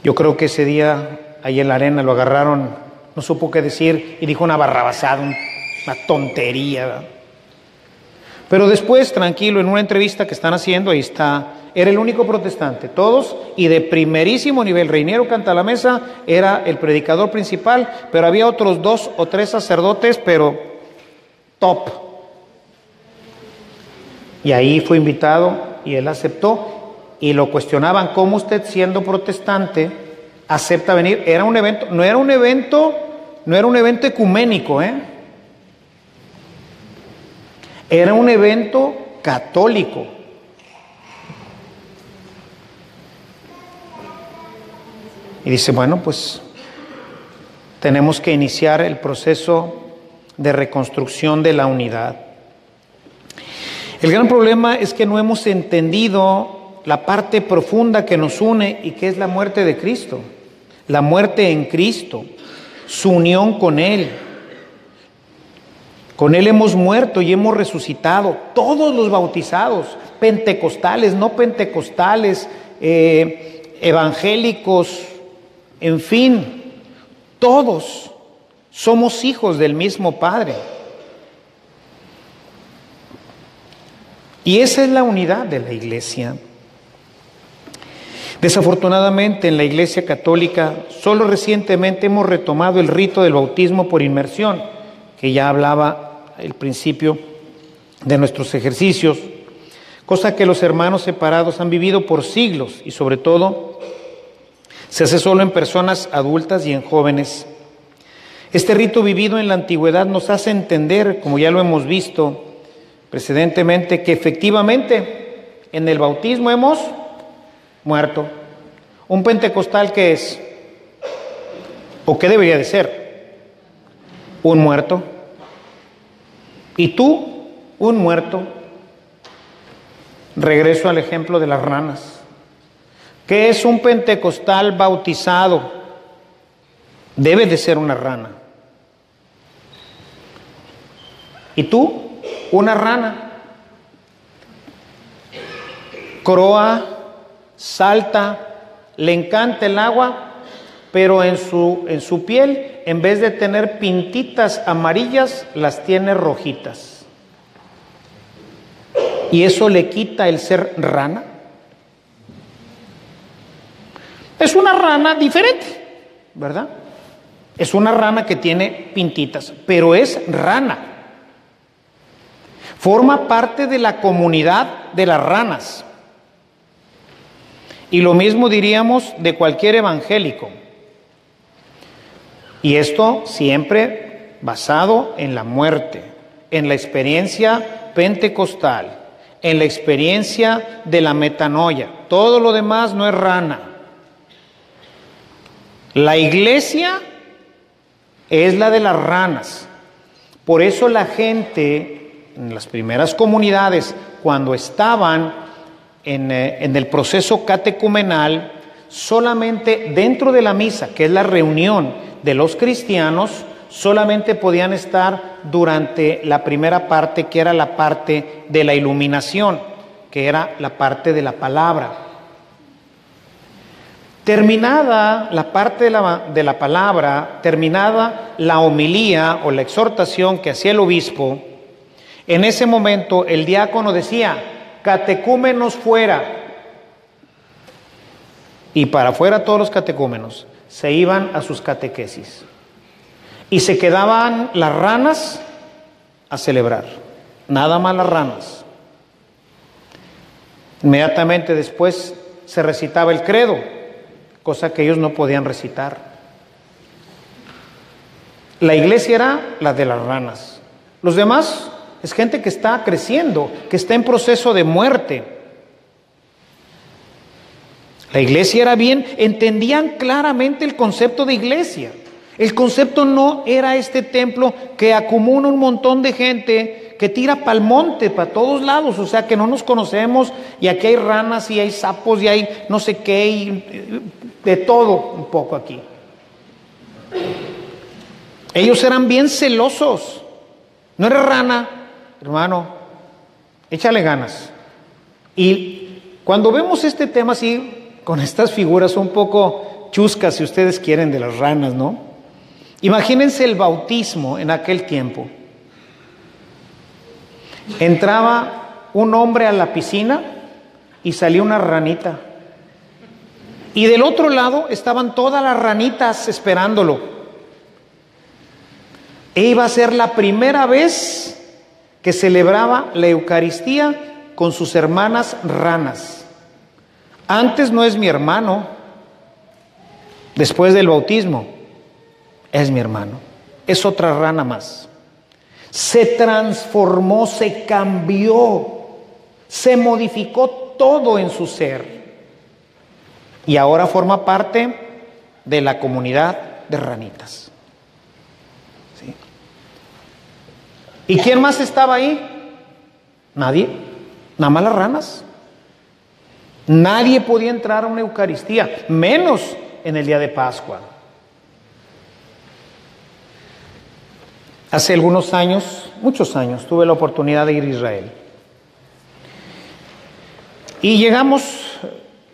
Yo creo que ese día ahí en la arena lo agarraron, no supo qué decir y dijo una barrabasada, una tontería. Pero después, tranquilo, en una entrevista que están haciendo, ahí está, era el único protestante, todos, y de primerísimo nivel, Reiniero Cantalamesa era el predicador principal, pero había otros dos o tres sacerdotes, pero top. Y ahí fue invitado y él aceptó y lo cuestionaban, ¿cómo usted siendo protestante acepta venir? Era un evento, no era un evento, no era un evento ecuménico, ¿eh? Era un evento católico. Y dice, bueno, pues tenemos que iniciar el proceso de reconstrucción de la unidad. El gran problema es que no hemos entendido la parte profunda que nos une y que es la muerte de Cristo, la muerte en Cristo, su unión con Él. Con Él hemos muerto y hemos resucitado, todos los bautizados, pentecostales, no pentecostales, eh, evangélicos, en fin, todos somos hijos del mismo Padre. Y esa es la unidad de la iglesia. Desafortunadamente en la iglesia católica solo recientemente hemos retomado el rito del bautismo por inmersión, que ya hablaba el principio de nuestros ejercicios, cosa que los hermanos separados han vivido por siglos y sobre todo se hace solo en personas adultas y en jóvenes. Este rito vivido en la antigüedad nos hace entender, como ya lo hemos visto precedentemente, que efectivamente en el bautismo hemos muerto. Un pentecostal que es, o qué debería de ser, un muerto. Y tú, un muerto. Regreso al ejemplo de las ranas. ¿Qué es un pentecostal bautizado? Debe de ser una rana. ¿Y tú? Una rana. Croa, salta, le encanta el agua, pero en su, en su piel, en vez de tener pintitas amarillas, las tiene rojitas. ¿Y eso le quita el ser rana? Es una rana diferente, ¿verdad? Es una rana que tiene pintitas, pero es rana. Forma parte de la comunidad de las ranas. Y lo mismo diríamos de cualquier evangélico. Y esto siempre basado en la muerte, en la experiencia pentecostal, en la experiencia de la metanoia. Todo lo demás no es rana. La iglesia es la de las ranas. Por eso la gente en las primeras comunidades, cuando estaban en, eh, en el proceso catecumenal, solamente dentro de la misa, que es la reunión de los cristianos, solamente podían estar durante la primera parte, que era la parte de la iluminación. que era la parte de la palabra. Terminada la parte de la, de la, palabra, terminada la homilía o la exhortación que hacía el obispo, en ese momento el diácono decía, catecúmenos fuera. Y para afuera todos los catecúmenos se iban a sus catequesis. Y se quedaban las ranas a celebrar. Nada más las ranas. Inmediatamente después se recitaba el credo, cosa que ellos no podían recitar. La iglesia era la de las ranas. Los demás es gente que está creciendo, que está en proceso de muerte. La iglesia era bien, entendían claramente el concepto de iglesia. El concepto no era este templo que acumula un montón de gente que tira pa'l monte, para todos lados, o sea que no nos conocemos y aquí hay ranas y hay sapos y hay no sé qué y de todo un poco aquí. Ellos eran bien celosos. No eres rana, hermano, échale ganas. Y cuando vemos este tema así, con estas figuras un poco chuscas, si ustedes quieren, de las ranas, ¿no? Imagínense el bautismo en aquel tiempo. Entraba un hombre a la piscina y salía una ranita. Y del otro lado estaban todas las ranitas esperándolo. E iba a ser la primera vez que celebraba la Eucaristía con sus hermanas ranas. Antes no es mi hermano, después del bautismo es mi hermano, es otra rana más. Se transformó, se cambió, se modificó todo en su ser y ahora forma parte de la comunidad de ranitas. ¿Y quién más estaba ahí? Nadie, nada más las ranas. Nadie podía entrar a una Eucaristía, menos en el día de Pascua. Hace algunos años, muchos años, tuve la oportunidad de ir a Israel. Y llegamos,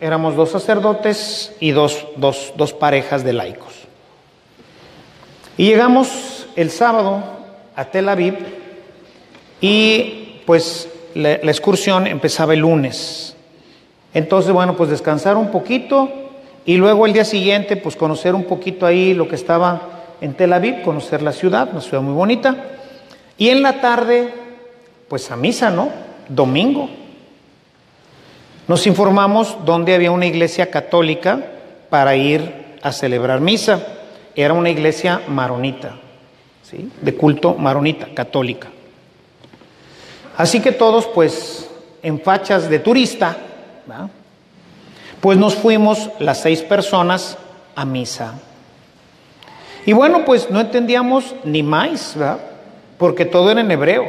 éramos dos sacerdotes y dos, dos, dos parejas de laicos. Y llegamos el sábado a Tel Aviv y pues la, excursión empezaba el lunes. Entonces, bueno, pues descansar un poquito y luego el día siguiente, pues conocer un poquito ahí lo que estaba en Tel Aviv, conocer la ciudad, una ciudad muy bonita. Y en la tarde, pues a misa, ¿no? Domingo. Nos informamos dónde había una iglesia católica para ir a celebrar misa. Era una iglesia maronita, ¿sí? De culto maronita, católica. Así que todos, pues, en fachas de turista, pues nos fuimos las seis personas a misa. Y bueno, pues no entendíamos ni más, ¿verdad? Porque todo era en hebreo.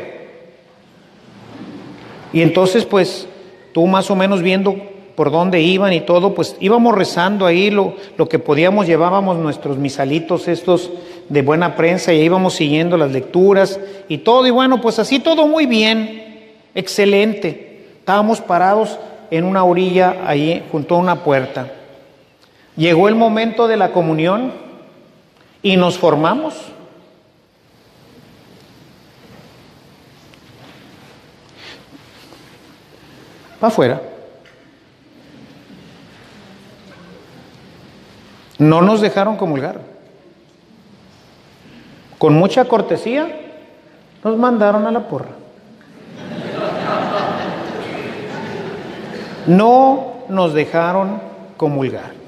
Y entonces, pues, tú más o menos viendo por dónde iban y todo, pues íbamos rezando ahí lo, lo que podíamos, llevábamos nuestros misalitos estos de buena prensa y íbamos siguiendo las lecturas y todo, y bueno, pues así todo muy bien, excelente. Estábamos parados en una orilla ahí junto a una puerta. Llegó el momento de la comunión y nos formamos. Para afuera. No nos dejaron comulgar. Con mucha cortesía nos mandaron a la porra. No nos dejaron comulgar.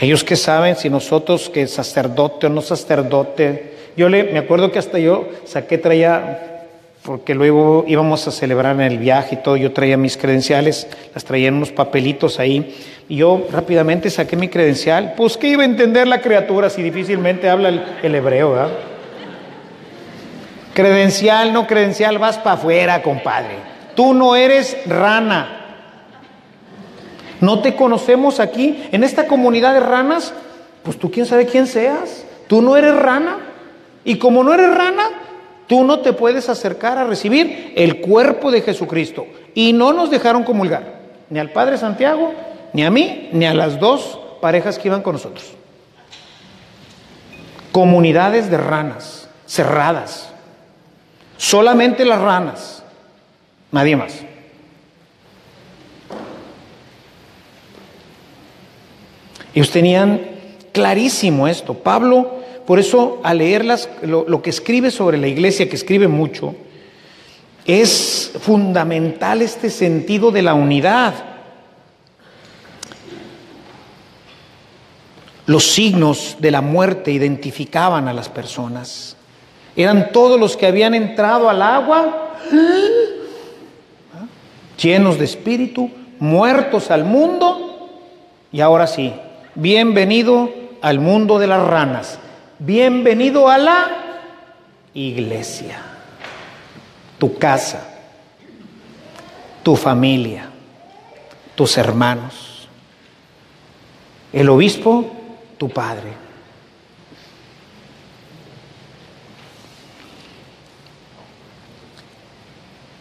Ellos que saben si nosotros que sacerdote o no sacerdote. Yo le, me acuerdo que hasta yo saqué, traía, porque luego íbamos a celebrar en el viaje y todo, yo traía mis credenciales, las traía en unos papelitos ahí. Y yo rápidamente saqué mi credencial. Pues que iba a entender la criatura si difícilmente habla el, hebreo, ¿verdad? Credencial, no credencial, vas para afuera, compadre. Tú no eres rana. No te conocemos aquí, en esta comunidad de ranas, pues tú quién sabe quién seas. Tú no eres rana. Y como no eres rana, Tú no te puedes acercar a recibir el cuerpo de Jesucristo. Y no nos dejaron comulgar, ni al Padre Santiago, ni a mí, ni a las dos parejas que iban con nosotros. Comunidades de ranas, cerradas. Solamente las ranas, nadie más. Ellos tenían clarísimo esto. Pablo, por eso al leerlas, lo, lo que escribe sobre la iglesia, que escribe mucho, es fundamental este sentido de la unidad. Los signos de la muerte identificaban a las personas. Eran todos los que habían entrado al agua, llenos de espíritu, muertos al mundo, y ahora sí, bienvenido al mundo de las ranas, bienvenido a la iglesia, tu casa, tu familia, tus hermanos, el obispo, tu padre.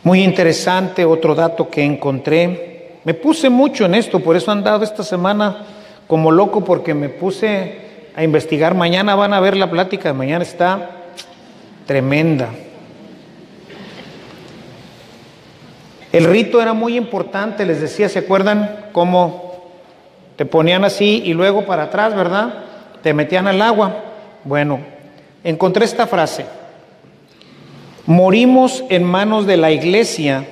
Muy interesante otro dato que encontré. Me puse mucho en esto, por eso han dado esta semana como loco porque me puse a investigar. Mañana van a ver la plática, mañana está tremenda. El rito era muy importante, les decía, ¿se acuerdan cómo te ponían así y luego para atrás, verdad? Te metían al agua. Bueno, encontré esta frase. Morimos en manos de la iglesia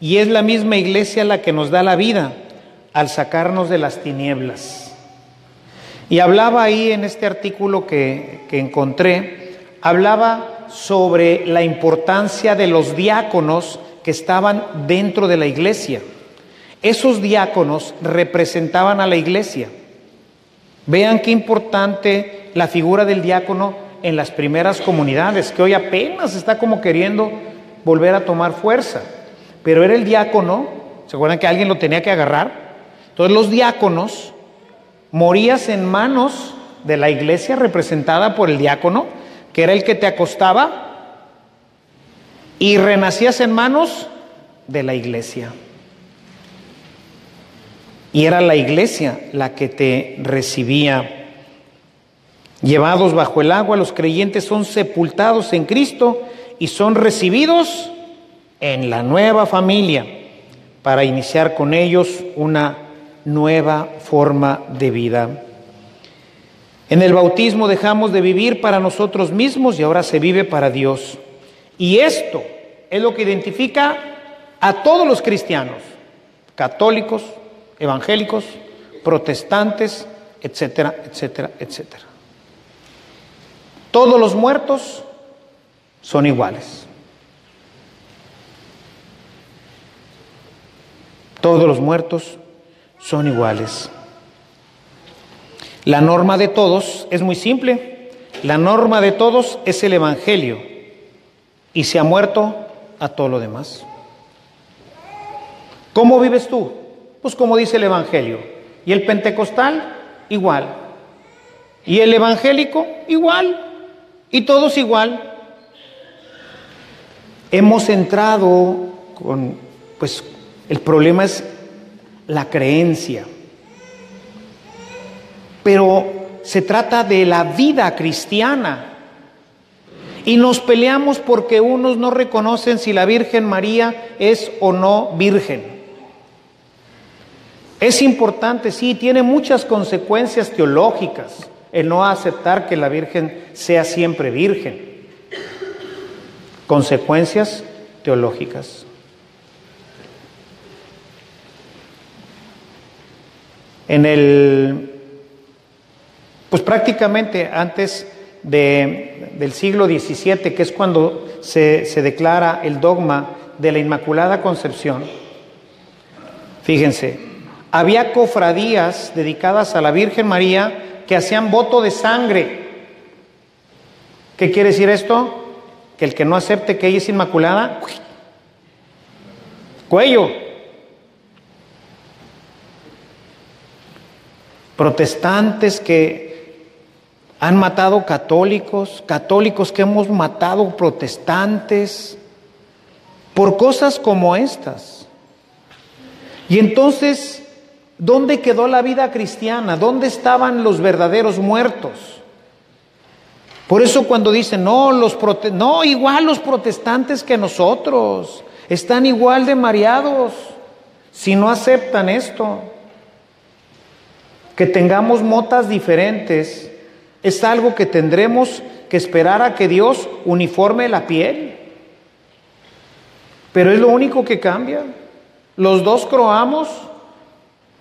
y es la misma iglesia la que nos da la vida al sacarnos de las tinieblas. Y hablaba ahí en este artículo que, que encontré, hablaba sobre la importancia de los diáconos que estaban dentro de la iglesia. Esos diáconos representaban a la iglesia. Vean qué importante la figura del diácono en las primeras comunidades, que hoy apenas está como queriendo volver a tomar fuerza. Pero era el diácono, ¿se acuerdan que alguien lo tenía que agarrar? Entonces los diáconos morías en manos de la iglesia representada por el diácono, que era el que te acostaba, y renacías en manos de la iglesia. Y era la iglesia la que te recibía Llevados bajo el agua, los creyentes son sepultados en Cristo y son recibidos en la nueva familia para iniciar con ellos una nueva forma de vida. En el bautismo dejamos de vivir para nosotros mismos y ahora se vive para Dios. Y esto es lo que identifica a todos los cristianos, católicos, evangélicos, protestantes, etcétera, etcétera, etcétera. Todos los muertos son iguales. Todos los muertos son iguales. La norma de todos es muy simple. La norma de todos es el Evangelio y se ha muerto a todo lo demás. ¿Cómo vives tú? Pues como dice el Evangelio. ¿Y el pentecostal? Igual. ¿Y el evangélico? Igual. Y todos igual. Hemos entrado con, pues el problema es la creencia. Pero se trata de la vida cristiana. Y nos peleamos porque unos no reconocen si la Virgen María es o no virgen. Es importante, sí, tiene muchas consecuencias teológicas el no aceptar que la Virgen sea siempre virgen. Consecuencias teológicas. En el, pues prácticamente antes de, del siglo XVII, que es cuando se, se declara el dogma de la Inmaculada Concepción, fíjense, había cofradías dedicadas a la Virgen María que hacían voto de sangre. ¿Qué quiere decir esto? Que el que no acepte que ella es inmaculada, cuello. Protestantes que Han matado católicos, católicos que hemos matado protestantes, por cosas como estas. Y entonces, ¿dónde quedó la vida cristiana? ¿Dónde estaban los verdaderos muertos? Por eso cuando dicen, no, los no, igual los protestantes que nosotros, están igual de mareados si no aceptan esto. Que tengamos motas diferentes es algo que tendremos que esperar a que Dios uniforme la piel. Pero es lo único que cambia. Los dos croamos,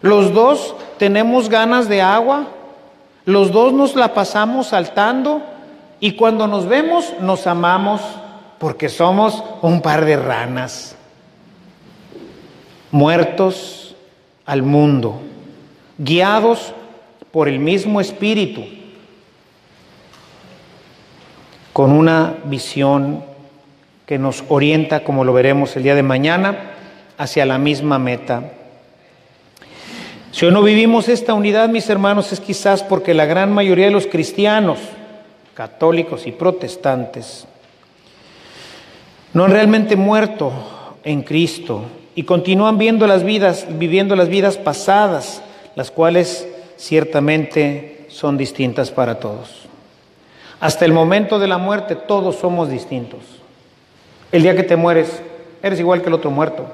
los dos tenemos ganas de agua, los dos nos la pasamos saltando y cuando nos vemos nos amamos porque somos un par de ranas, muertos al mundo, guiados por el mismo espíritu, con una visión que nos orienta, como lo veremos el día de mañana, hacia la misma meta. Si hoy no vivimos esta unidad, mis hermanos, es quizás porque la gran mayoría de los cristianos, católicos y protestantes, no han realmente muerto en Cristo y continúan viendo las vidas, viviendo las vidas pasadas, las cuales ciertamente son distintas para todos. Hasta el momento de la muerte todos somos distintos. El día que te mueres, eres igual que el otro muerto.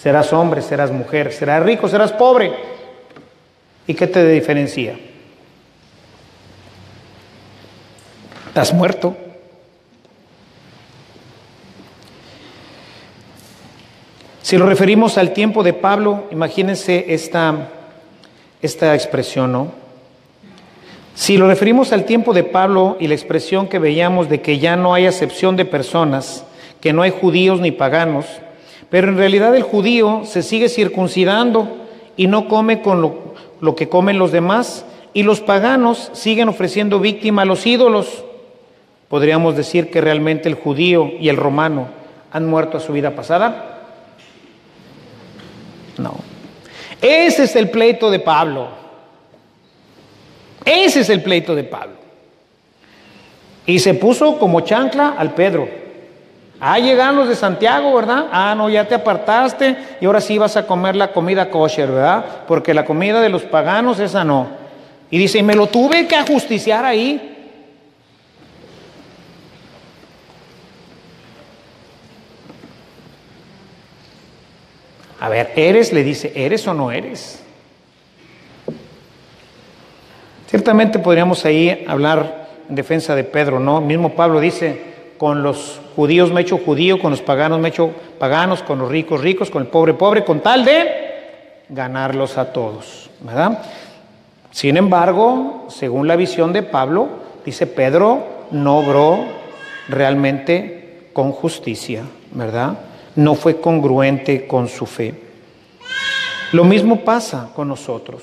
Serás hombre, serás mujer, serás rico, serás pobre. ¿Y qué te diferencia? Estás muerto. Si lo referimos al tiempo de Pablo, imagínense esta, esta expresión, ¿no? Si lo referimos al tiempo de Pablo y la expresión que veíamos de que ya no hay acepción de personas, que no hay judíos ni paganos, pero en realidad el judío se sigue circuncidando y no come con lo, que comen los demás, y los paganos siguen ofreciendo víctima a los ídolos. Podríamos decir que realmente el judío y el romano han muerto a su vida pasada. No. Ese es el pleito de Pablo. Ese es el pleito de Pablo. Y se puso como chancla al Pedro. Ah, llegan los de Santiago, ¿verdad? Ah, no, ya te apartaste y ahora sí vas a comer la comida kosher, ¿verdad? Porque la comida de los paganos, esa no. Y dice, y me lo tuve que ajusticiar ahí. A ver, ¿eres? Le dice, ¿eres o no eres? Ciertamente podríamos ahí hablar en defensa de Pedro, ¿no? mismo Pablo dice, con los judíos me he hecho judío, con los paganos me he hecho paganos, con los ricos ricos, con el pobre pobre, con tal de ganarlos a todos, ¿verdad? Sin embargo, según la visión de Pablo, dice Pedro no obró realmente con justicia, ¿verdad? No fue congruente con su fe. Lo mismo pasa con nosotros.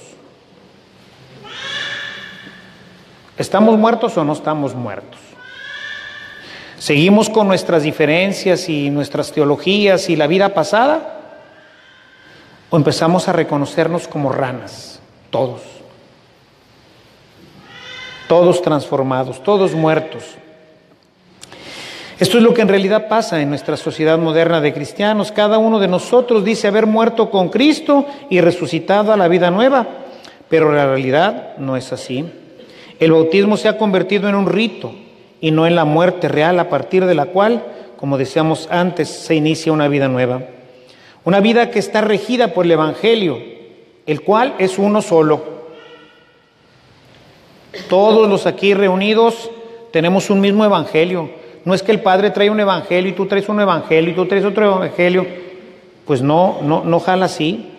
¿Estamos muertos o no estamos muertos? ¿Seguimos con nuestras diferencias y nuestras teologías y la vida pasada? ¿O empezamos a reconocernos como ranas? Todos. Todos transformados, todos muertos. Esto es lo que en realidad pasa en nuestra sociedad moderna de cristianos. Cada uno de nosotros dice haber muerto con Cristo y resucitado a la vida nueva, pero la realidad no es así. El bautismo se ha convertido en un rito y no en la muerte real a partir de la cual, como decíamos antes, se inicia una vida nueva. Una vida que está regida por el Evangelio, el cual es uno solo. Todos los aquí reunidos tenemos un mismo Evangelio. No es que el Padre trae un Evangelio y tú traes un Evangelio y tú traes otro Evangelio. Pues no, no, no jala así.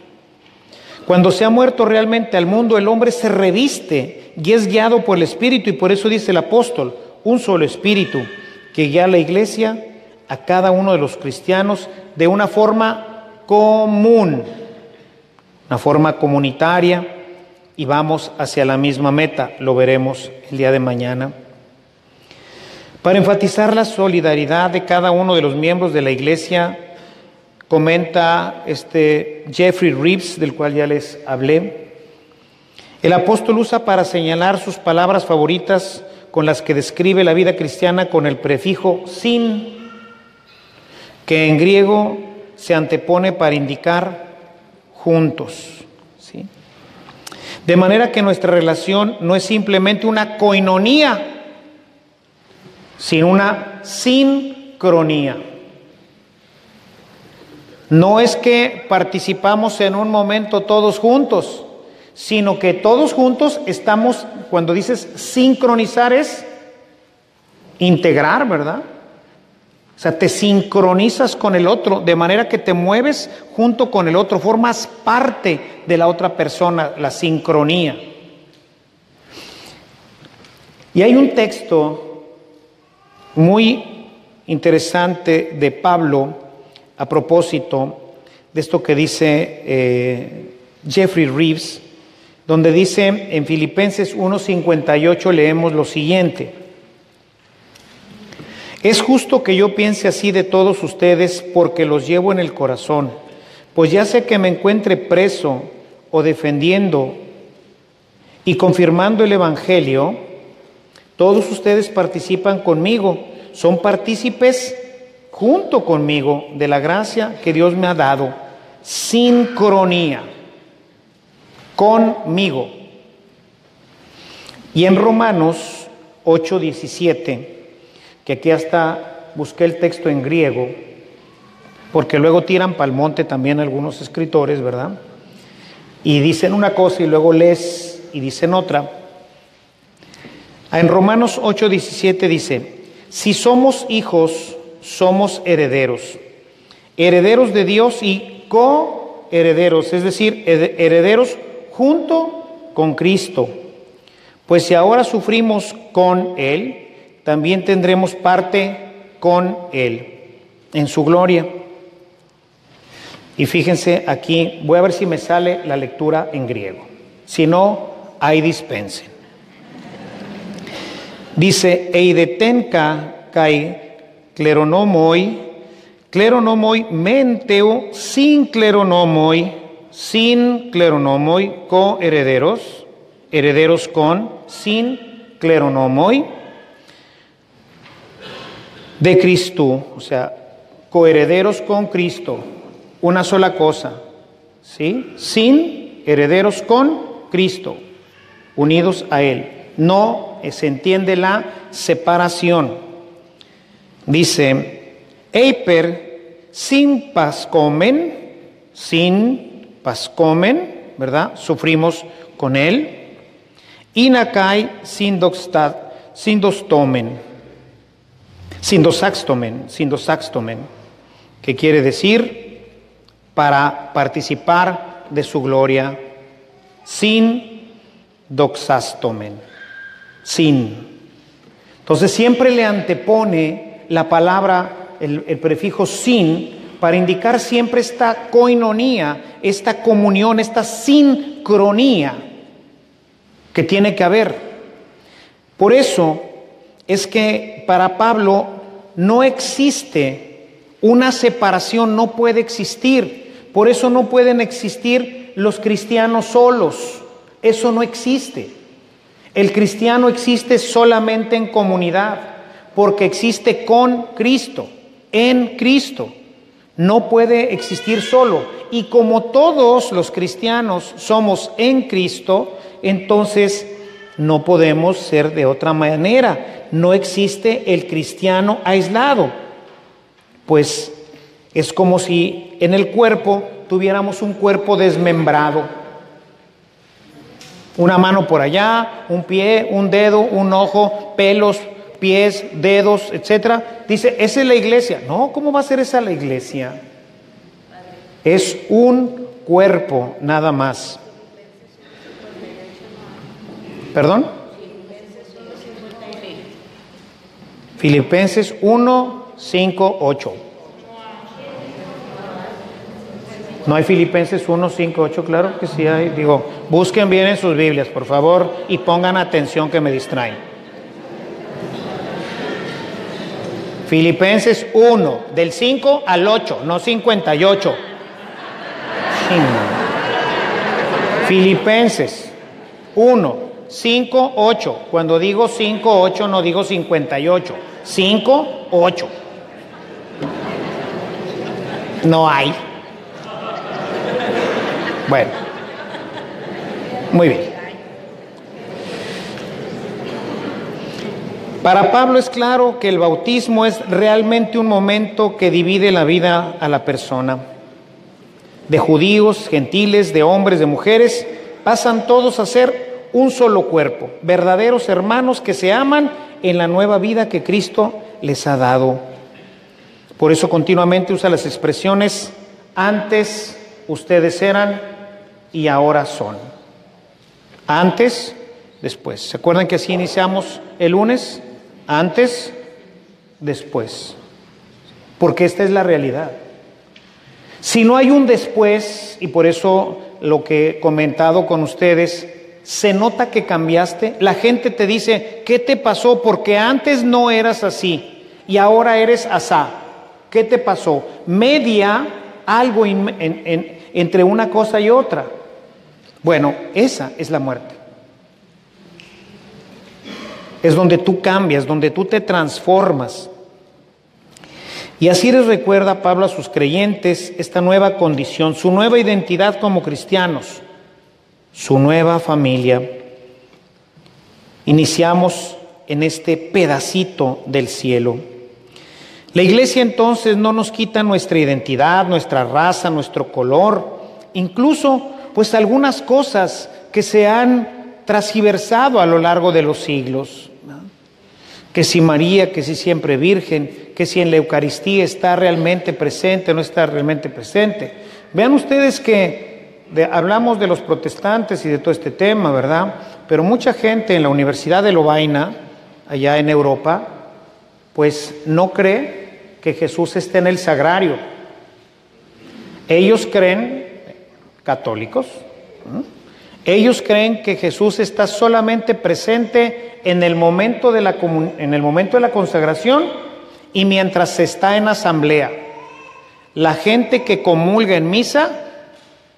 Cuando se ha muerto realmente al mundo, el hombre se reviste y es guiado por el Espíritu y por eso dice el apóstol, un solo Espíritu que guía a la iglesia, a cada uno de los cristianos, de una forma común, una forma comunitaria y vamos hacia la misma meta, lo veremos el día de mañana. Para enfatizar la solidaridad de cada uno de los miembros de la iglesia, comenta este Jeffrey Reeves, del cual ya les hablé. El apóstol usa para señalar sus palabras favoritas con las que describe la vida cristiana con el prefijo sin, que en griego se antepone para indicar juntos. De manera que nuestra relación no es simplemente una coinonía, sino una sincronía. No es que participamos en un momento todos juntos, sino que todos juntos estamos, cuando dices sincronizar es integrar, ¿verdad? O sea, te sincronizas con el otro, de manera que te mueves junto con el otro, formas parte de la otra persona, la sincronía. Y hay un texto muy interesante de Pablo a propósito de esto que dice eh, Jeffrey Reeves, donde dice en Filipenses 1.58 leemos lo siguiente. Es justo que yo piense así de todos ustedes porque los llevo en el corazón, pues ya sé que me encuentre preso o defendiendo y confirmando el Evangelio, todos ustedes participan conmigo, son partícipes junto conmigo de la gracia que Dios me ha dado. Sincronía conmigo. Y en Romanos 8:17, que aquí hasta busqué el texto en griego, porque luego tiran pa'l monte también algunos escritores, ¿verdad? Y dicen una cosa y luego lees y dicen otra. En Romanos 8:17 dice, si somos hijos, somos herederos, herederos de Dios y coherederos, es decir, herederos junto con Cristo. Pues si ahora sufrimos con Él, también tendremos parte con Él en su gloria. Y fíjense aquí, voy a ver si me sale la lectura en griego. Si no, ahí dispensen. Dice, eidetenka kai cleronomoi, cleronomoi menteo, sin cleronomoi, sin cleronomoi, coherederos, herederos con, sin cleronomoi, de Cristo, o sea, coherederos con Cristo, una sola cosa, ¿sí? Sin herederos con Cristo, unidos a Él. No se entiende la separación. Dice, Eiper sin pascomen, sin pascomen, ¿verdad? Sufrimos con Él. Inakai sin doxtad, sin dostomen, sin dosaxtomen, sin dosaxtomen, que quiere decir para participar de su gloria, sin doxastomen sin. Entonces siempre le antepone la palabra, el, prefijo sin, para indicar siempre esta coinonía, esta comunión, esta sincronía que tiene que haber. Por eso es que para Pablo no existe una separación, no puede existir. Por eso no pueden existir los cristianos solos. Eso no existe. El cristiano existe solamente en comunidad, porque existe con Cristo, en Cristo. No puede existir solo. Y como todos los cristianos somos en Cristo, entonces no podemos ser de otra manera. No existe el cristiano aislado. Pues es como si en el cuerpo tuviéramos un cuerpo desmembrado una mano por allá, un pie, un dedo, un ojo, pelos, pies, dedos, etcétera. Dice, esa es la iglesia. No, ¿cómo va a ser esa la iglesia? Es un cuerpo nada más. ¿Perdón? Filipenses 1, 5, 8. ¿No hay Filipenses 1, 5, 8? Claro que sí hay. Digo, busquen bien en sus Biblias, por favor, y pongan atención que me distraen. Filipenses 1, del 5 al 8, no 58. Filipenses. 1, 5, 8. Cuando digo 5, 8 no digo 58. 5, 8. No hay. Bueno. Muy bien. Para Pablo es claro que el bautismo es realmente un momento que divide la vida a la persona. De judíos, gentiles, de hombres, de mujeres, pasan todos a ser un solo cuerpo, verdaderos hermanos que se aman en la nueva vida que Cristo les ha dado. Por eso continuamente usa las expresiones antes ustedes eran y ahora son. Antes, después. ¿Se acuerdan que así iniciamos el lunes? Antes, después. Porque esta es la realidad. Si no hay un después, y por eso lo que he comentado con ustedes, se nota que cambiaste, la gente te dice, ¿qué te pasó? Porque antes no eras así y ahora eres asá. ¿Qué te pasó? Media algo entre una cosa y otra. Bueno, esa es la muerte es donde tú cambias, donde tú te transformas. Y así les recuerda Pablo a sus creyentes esta nueva condición, su nueva identidad como cristianos, su nueva familia. Iniciamos en este pedacito del cielo. La iglesia entonces no nos quita nuestra identidad, nuestra raza, nuestro color, incluso pues algunas cosas que se han transversado a lo largo de los siglos que si María, que si siempre Virgen, que si en la Eucaristía está realmente presente no está realmente presente. Vean ustedes que hablamos de los protestantes y de todo este tema, ¿verdad? Pero mucha gente en la Universidad de Lovaina, allá en Europa, pues no cree que Jesús esté en el sagrario. Ellos creen, católicos, ellos creen que Jesús está solamente presente en el momento de la, en el momento de la consagración y mientras se está en asamblea. La gente que comulga en misa,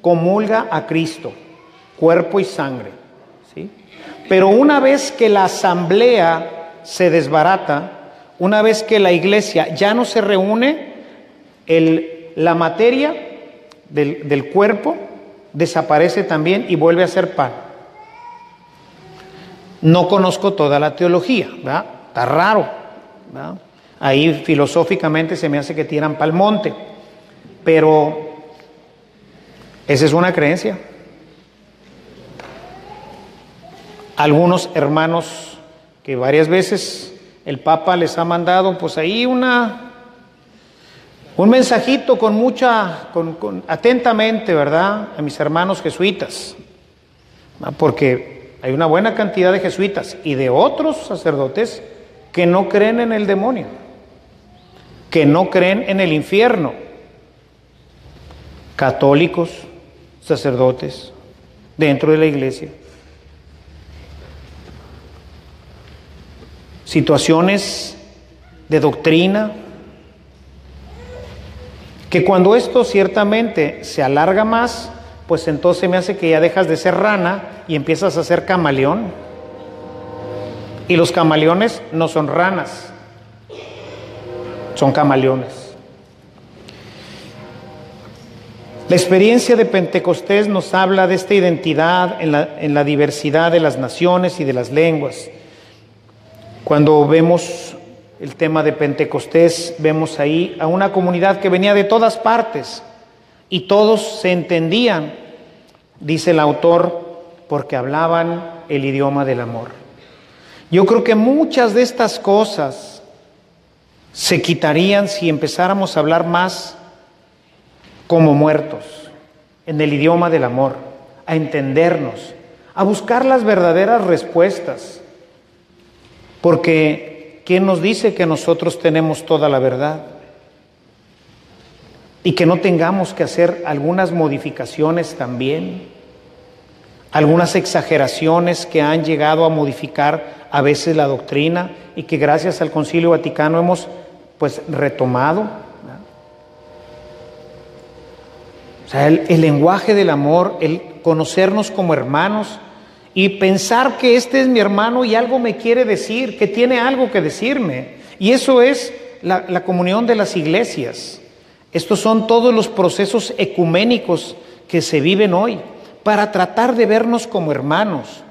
comulga a Cristo, cuerpo y sangre. ¿sí? Pero una vez que la asamblea se desbarata, una vez que la iglesia ya no se reúne, el, la materia del, del cuerpo desaparece también y vuelve a ser pan. No conozco toda la teología. Está raro. Ahí filosóficamente se me hace que tiran pa'l monte, pero esa es una creencia. Algunos hermanos que varias veces el Papa les ha mandado, pues ahí una un mensajito con mucha, con, atentamente, ¿verdad? A mis hermanos jesuitas, porque hay una buena cantidad de jesuitas y de otros sacerdotes que no creen en el demonio, que no creen en el infierno. Católicos, sacerdotes, dentro de la iglesia. Situaciones de doctrina, que cuando esto ciertamente se alarga más, pues entonces me hace que ya dejas de ser rana y empiezas a ser camaleón. Y los camaleones no son ranas, son camaleones. La experiencia de Pentecostés nos habla de esta identidad en la, en la diversidad de las naciones y de las lenguas. Cuando vemos el tema de Pentecostés, vemos ahí a una comunidad que venía de todas partes, y todos se entendían, dice el autor, porque hablaban el idioma del amor. Yo creo que muchas de estas cosas se quitarían si empezáramos a hablar más como muertos, en el idioma del amor, a entendernos, a buscar las verdaderas respuestas. Porque ¿quién nos dice que nosotros tenemos toda la verdad? y que no tengamos que hacer algunas modificaciones también, algunas exageraciones que han llegado a modificar a veces la doctrina y que gracias al Concilio Vaticano hemos pues retomado. O sea, el, el lenguaje del amor, el conocernos como hermanos, y pensar que este es mi hermano y algo me quiere decir, que tiene algo que decirme. Y eso es la, comunión de las iglesias. Estos son todos los procesos ecuménicos que se viven hoy para tratar de vernos como hermanos,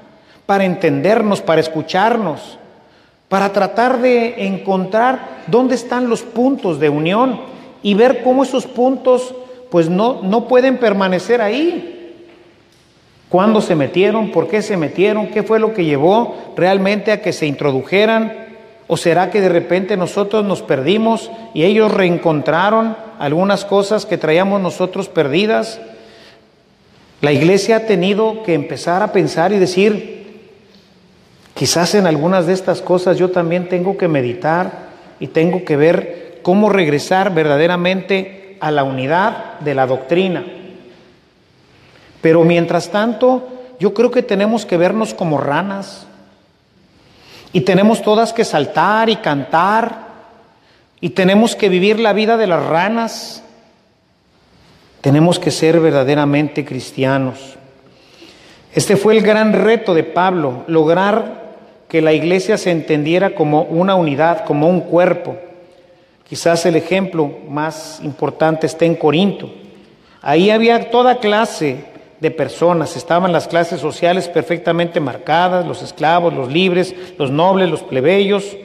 para entendernos, para escucharnos, para tratar de encontrar dónde están los puntos de unión y ver cómo esos puntos pues no, no pueden permanecer ahí. ¿Cuándo se metieron? ¿Por qué se metieron? ¿Qué fue lo que llevó realmente a que se introdujeran? ¿O será que de repente nosotros nos perdimos y ellos reencontraron algunas cosas que traíamos nosotros perdidas? La iglesia ha tenido que empezar a pensar y decir, quizás en algunas de estas cosas yo también tengo que meditar y tengo que ver cómo regresar verdaderamente a la unidad de la doctrina. Pero mientras tanto, yo creo que tenemos que vernos como ranas y tenemos todas que saltar y cantar y tenemos que vivir la vida de las ranas. Tenemos que ser verdaderamente cristianos. Este fue el gran reto de Pablo, lograr que la iglesia se entendiera como una unidad, como un cuerpo. Quizás el ejemplo más importante está en Corinto. Ahí había toda clase de personas, estaban las clases sociales perfectamente marcadas, los esclavos, los libres, los nobles, los plebeyos,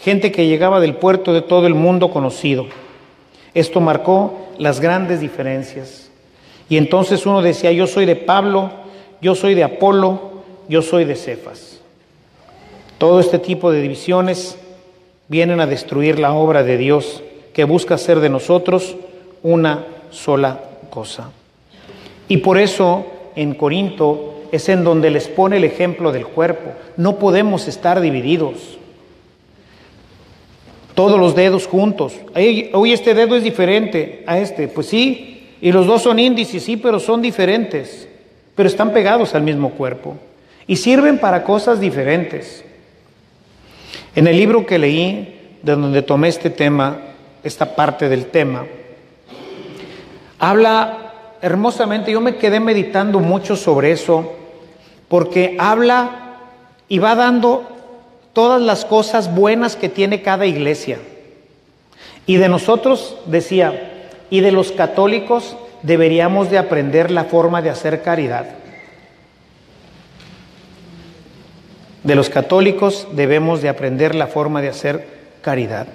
gente que llegaba del puerto de todo el mundo conocido. Esto marcó las grandes diferencias. Y entonces uno decía, yo soy de Pablo, yo soy de Apolo, yo soy de Cefas. Todo este tipo de divisiones vienen a destruir la obra de Dios que busca hacer de nosotros una sola cosa. Y por eso en Corinto es en donde les pone el ejemplo del cuerpo. No podemos estar divididos. Todos los dedos juntos. Hoy este dedo es diferente a este. Pues sí, y los dos son índices, sí, pero son diferentes. Pero están pegados al mismo cuerpo. Y sirven para cosas diferentes. En el libro que leí, de donde tomé este tema, esta parte del tema, habla hermosamente, yo me quedé meditando mucho sobre eso, porque habla y va dando todas las cosas buenas que tiene cada iglesia. Y de nosotros, decía, y de los católicos deberíamos de aprender la forma de hacer caridad. De los católicos debemos de aprender la forma de hacer caridad.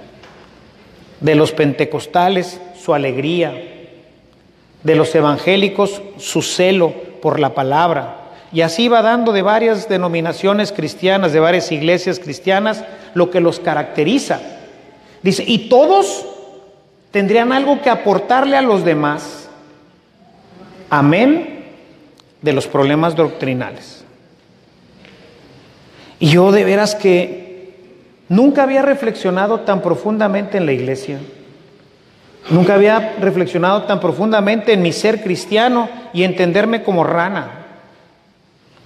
De los pentecostales, su alegría, de los evangélicos su celo por la palabra. Y así va dando de varias denominaciones cristianas, de varias iglesias cristianas, lo que los caracteriza. Dice, y todos tendrían algo que aportarle a los demás. Amén de los problemas doctrinales. Y yo de veras que nunca había reflexionado tan profundamente en la iglesia. Nunca había reflexionado tan profundamente en mi ser cristiano y entenderme como rana.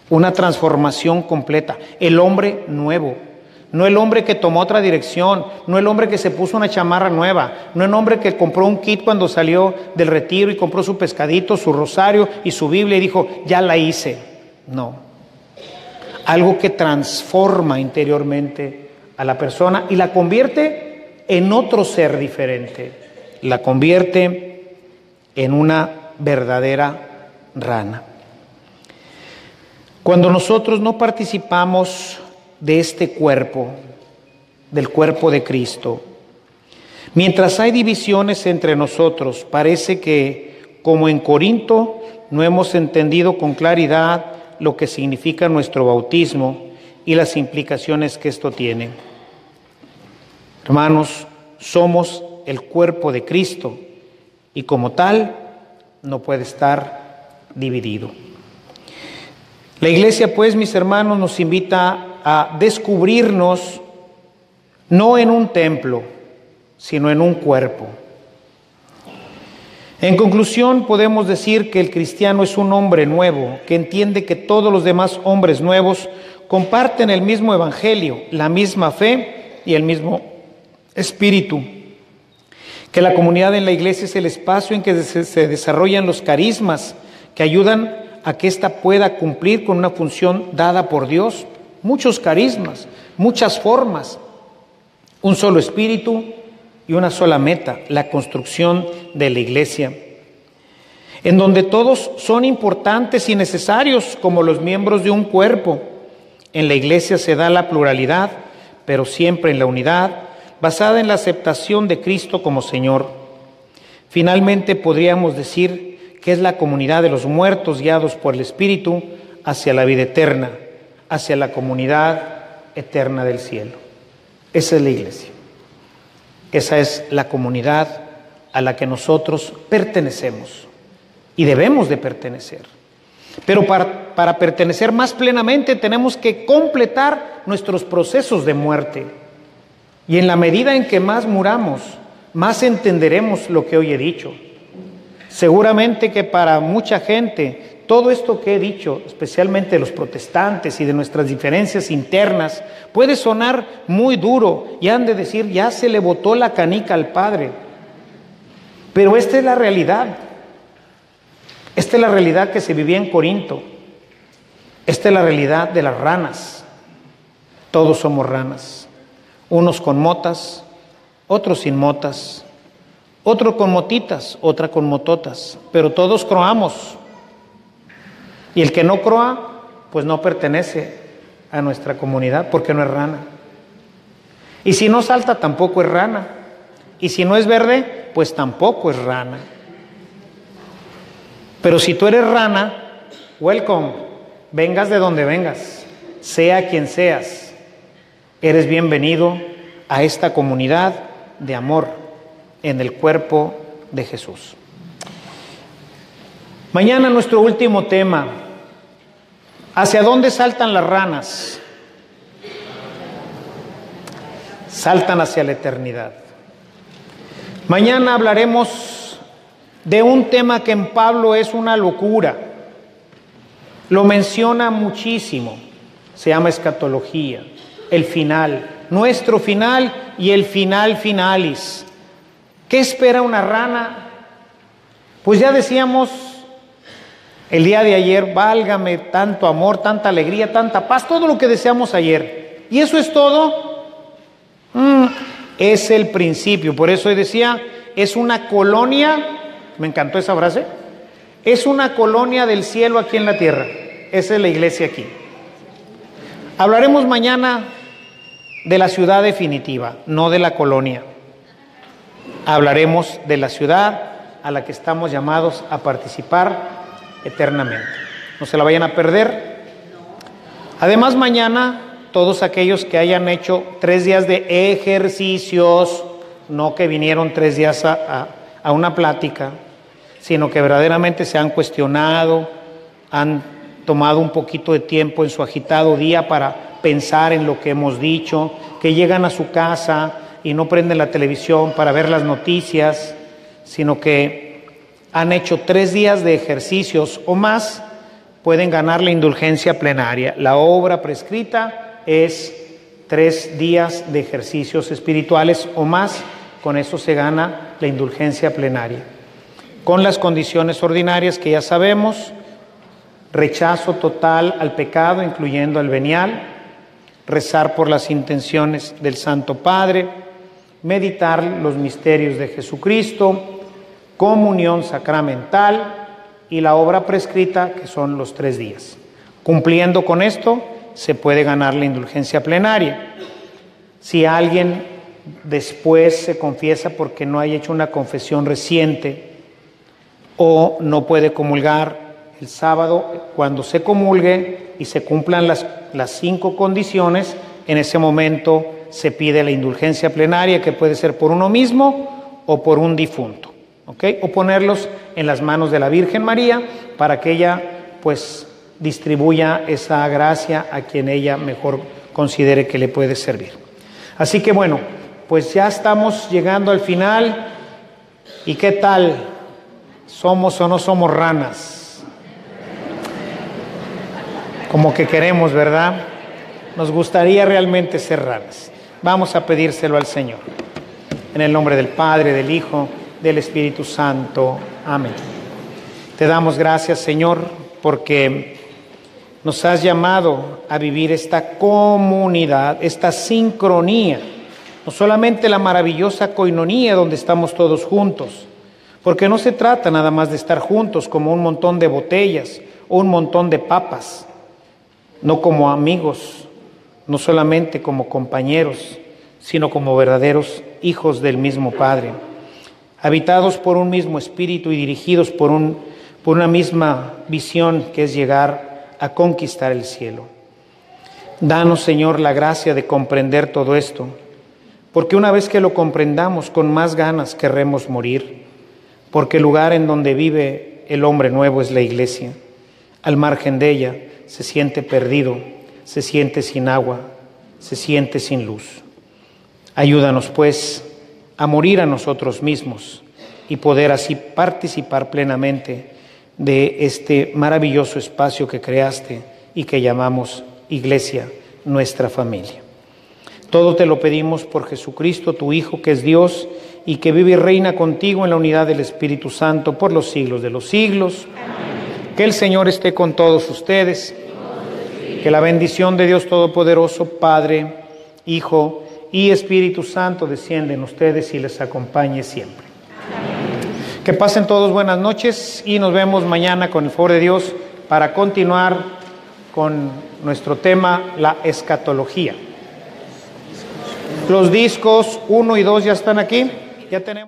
Una transformación completa. El hombre nuevo. No el hombre que tomó otra dirección, no el hombre que se puso una chamarra nueva, no el hombre que compró un kit cuando salió del retiro y compró su pescadito, su rosario y su Biblia y dijo, ya la hice. No. Algo que transforma interiormente a la persona y la convierte en otro ser diferente la convierte en una verdadera rana. Cuando nosotros no participamos de este cuerpo, del cuerpo de Cristo, mientras hay divisiones entre nosotros, parece que, como en Corinto, no hemos entendido con claridad lo que significa nuestro bautismo y las implicaciones que esto tiene. Hermanos, somos el cuerpo de Cristo y como tal no puede estar dividido. La iglesia, pues, mis hermanos, nos invita a descubrirnos no en un templo, sino en un cuerpo. En conclusión, podemos decir que el cristiano es un hombre nuevo, que entiende que todos los demás hombres nuevos comparten el mismo evangelio, la misma fe y el mismo espíritu que la comunidad en la iglesia es el espacio en que se desarrollan los carismas que ayudan a que ésta pueda cumplir con una función dada por Dios. Muchos carismas, muchas formas, un solo espíritu y una sola meta, la construcción de la iglesia, en donde todos son importantes y necesarios como los miembros de un cuerpo. En la iglesia se da la pluralidad, pero siempre en la unidad, basada en la aceptación de Cristo como Señor. Finalmente podríamos decir que es la comunidad de los muertos guiados por el Espíritu hacia la vida eterna, hacia la comunidad eterna del cielo. Esa es la iglesia. Esa es la comunidad a la que nosotros pertenecemos y debemos de pertenecer. Pero para, para, pertenecer más plenamente tenemos que completar nuestros procesos de muerte. Y en la medida en que más muramos, más entenderemos lo que hoy he dicho. Seguramente que para mucha gente todo esto que he dicho, especialmente de los protestantes y de nuestras diferencias internas, puede sonar muy duro y han de decir, ya se le botó la canica al Padre. Pero esta es la realidad. Esta es la realidad que se vivía en Corinto. Esta es la realidad de las ranas. Todos somos ranas. Unos con motas, otros sin motas, otro con motitas, otra con mototas, pero todos croamos. Y el que no croa, pues no pertenece a nuestra comunidad porque no es rana. Y si no salta, tampoco es rana. Y si no es verde, pues tampoco es rana. Pero si tú eres rana, welcome, vengas de donde vengas, sea quien seas, eres bienvenido a esta comunidad de amor en el cuerpo de Jesús. Mañana nuestro último tema, ¿hacia dónde saltan las ranas? Saltan hacia la eternidad. Mañana hablaremos de un tema que en Pablo es una locura. Lo menciona muchísimo. Se llama escatología, el final, nuestro final y el final finalis. ¿Qué espera una rana? Pues ya decíamos el día de ayer, válgame tanto amor, tanta alegría, tanta paz, todo lo que deseamos ayer. ¿Y eso es todo? Mm, es el principio. Por eso decía, es una colonia, me encantó esa frase, es una colonia del cielo aquí en la tierra. Esa es la iglesia aquí. Hablaremos mañana de la ciudad definitiva, no de la colonia. Hablaremos de la ciudad a la que estamos llamados a participar eternamente. No se la vayan a perder. Además, mañana todos aquellos que hayan hecho tres días de ejercicios, no que vinieron tres días a, una plática, sino que verdaderamente se han cuestionado, han tomado un poquito de tiempo en su agitado día para pensar en lo que hemos dicho, que llegan a su casa y no prenden la televisión para ver las noticias, sino que han hecho tres días de ejercicios o más, pueden ganar la indulgencia plenaria. La obra prescrita es tres días de ejercicios espirituales o más, con eso se gana la indulgencia plenaria. Con las condiciones ordinarias que ya sabemos, rechazo total al pecado, incluyendo al venial, rezar por las intenciones del Santo Padre, meditar los misterios de Jesucristo, comunión sacramental y la obra prescrita, que son los tres días. Cumpliendo con esto, se puede ganar la indulgencia plenaria. Si alguien después se confiesa porque no haya hecho una confesión reciente o no puede comulgar el sábado, cuando se comulgue y se cumplan las, las cinco condiciones, en ese momento se pide la indulgencia plenaria, que puede ser por uno mismo o por un difunto. O ponerlos en las manos de la Virgen María para que ella, pues, distribuya esa gracia a quien ella mejor considere que le puede servir. Así que bueno, pues ya estamos llegando al final. ¿Y qué tal? ¿Somos o no somos ranas? Como que queremos, ¿verdad? Nos gustaría realmente ser ranas. Vamos a pedírselo al Señor. En el nombre del Padre, del Hijo, del Espíritu Santo. Amén. Te damos gracias, Señor porque nos has llamado a vivir esta comunidad, esta sincronía, no solamente la maravillosa coinonía donde estamos todos juntos, porque no se trata nada más de estar juntos como un montón de botellas o un montón de papas, no como amigos, no solamente como compañeros, sino como verdaderos hijos del mismo Padre, habitados por un mismo espíritu y dirigidos por, un, por una misma visión que es llegar a conquistar el cielo. Danos, Señor, la gracia de comprender todo esto, porque una vez que lo comprendamos, con más ganas querremos morir, porque el lugar en donde vive el hombre nuevo es la iglesia. Al margen de ella se siente perdido, se siente sin agua, se siente sin luz. Ayúdanos, pues, a morir a nosotros mismos y poder así participar plenamente de este maravilloso espacio que creaste y que llamamos Iglesia, nuestra familia. Todo te lo pedimos por Jesucristo, tu Hijo, que es Dios y que vive y reina contigo en la unidad del Espíritu Santo por los siglos de los siglos. Que el Señor esté con todos ustedes. Que la bendición de Dios Todopoderoso, Padre, Hijo y Espíritu Santo descienden ustedes y les acompañe siempre. Que pasen todos buenas noches y nos vemos mañana con el favor de Dios para continuar con nuestro tema, la escatología. Los discos 1 y 2 ya están aquí. Ya tenemos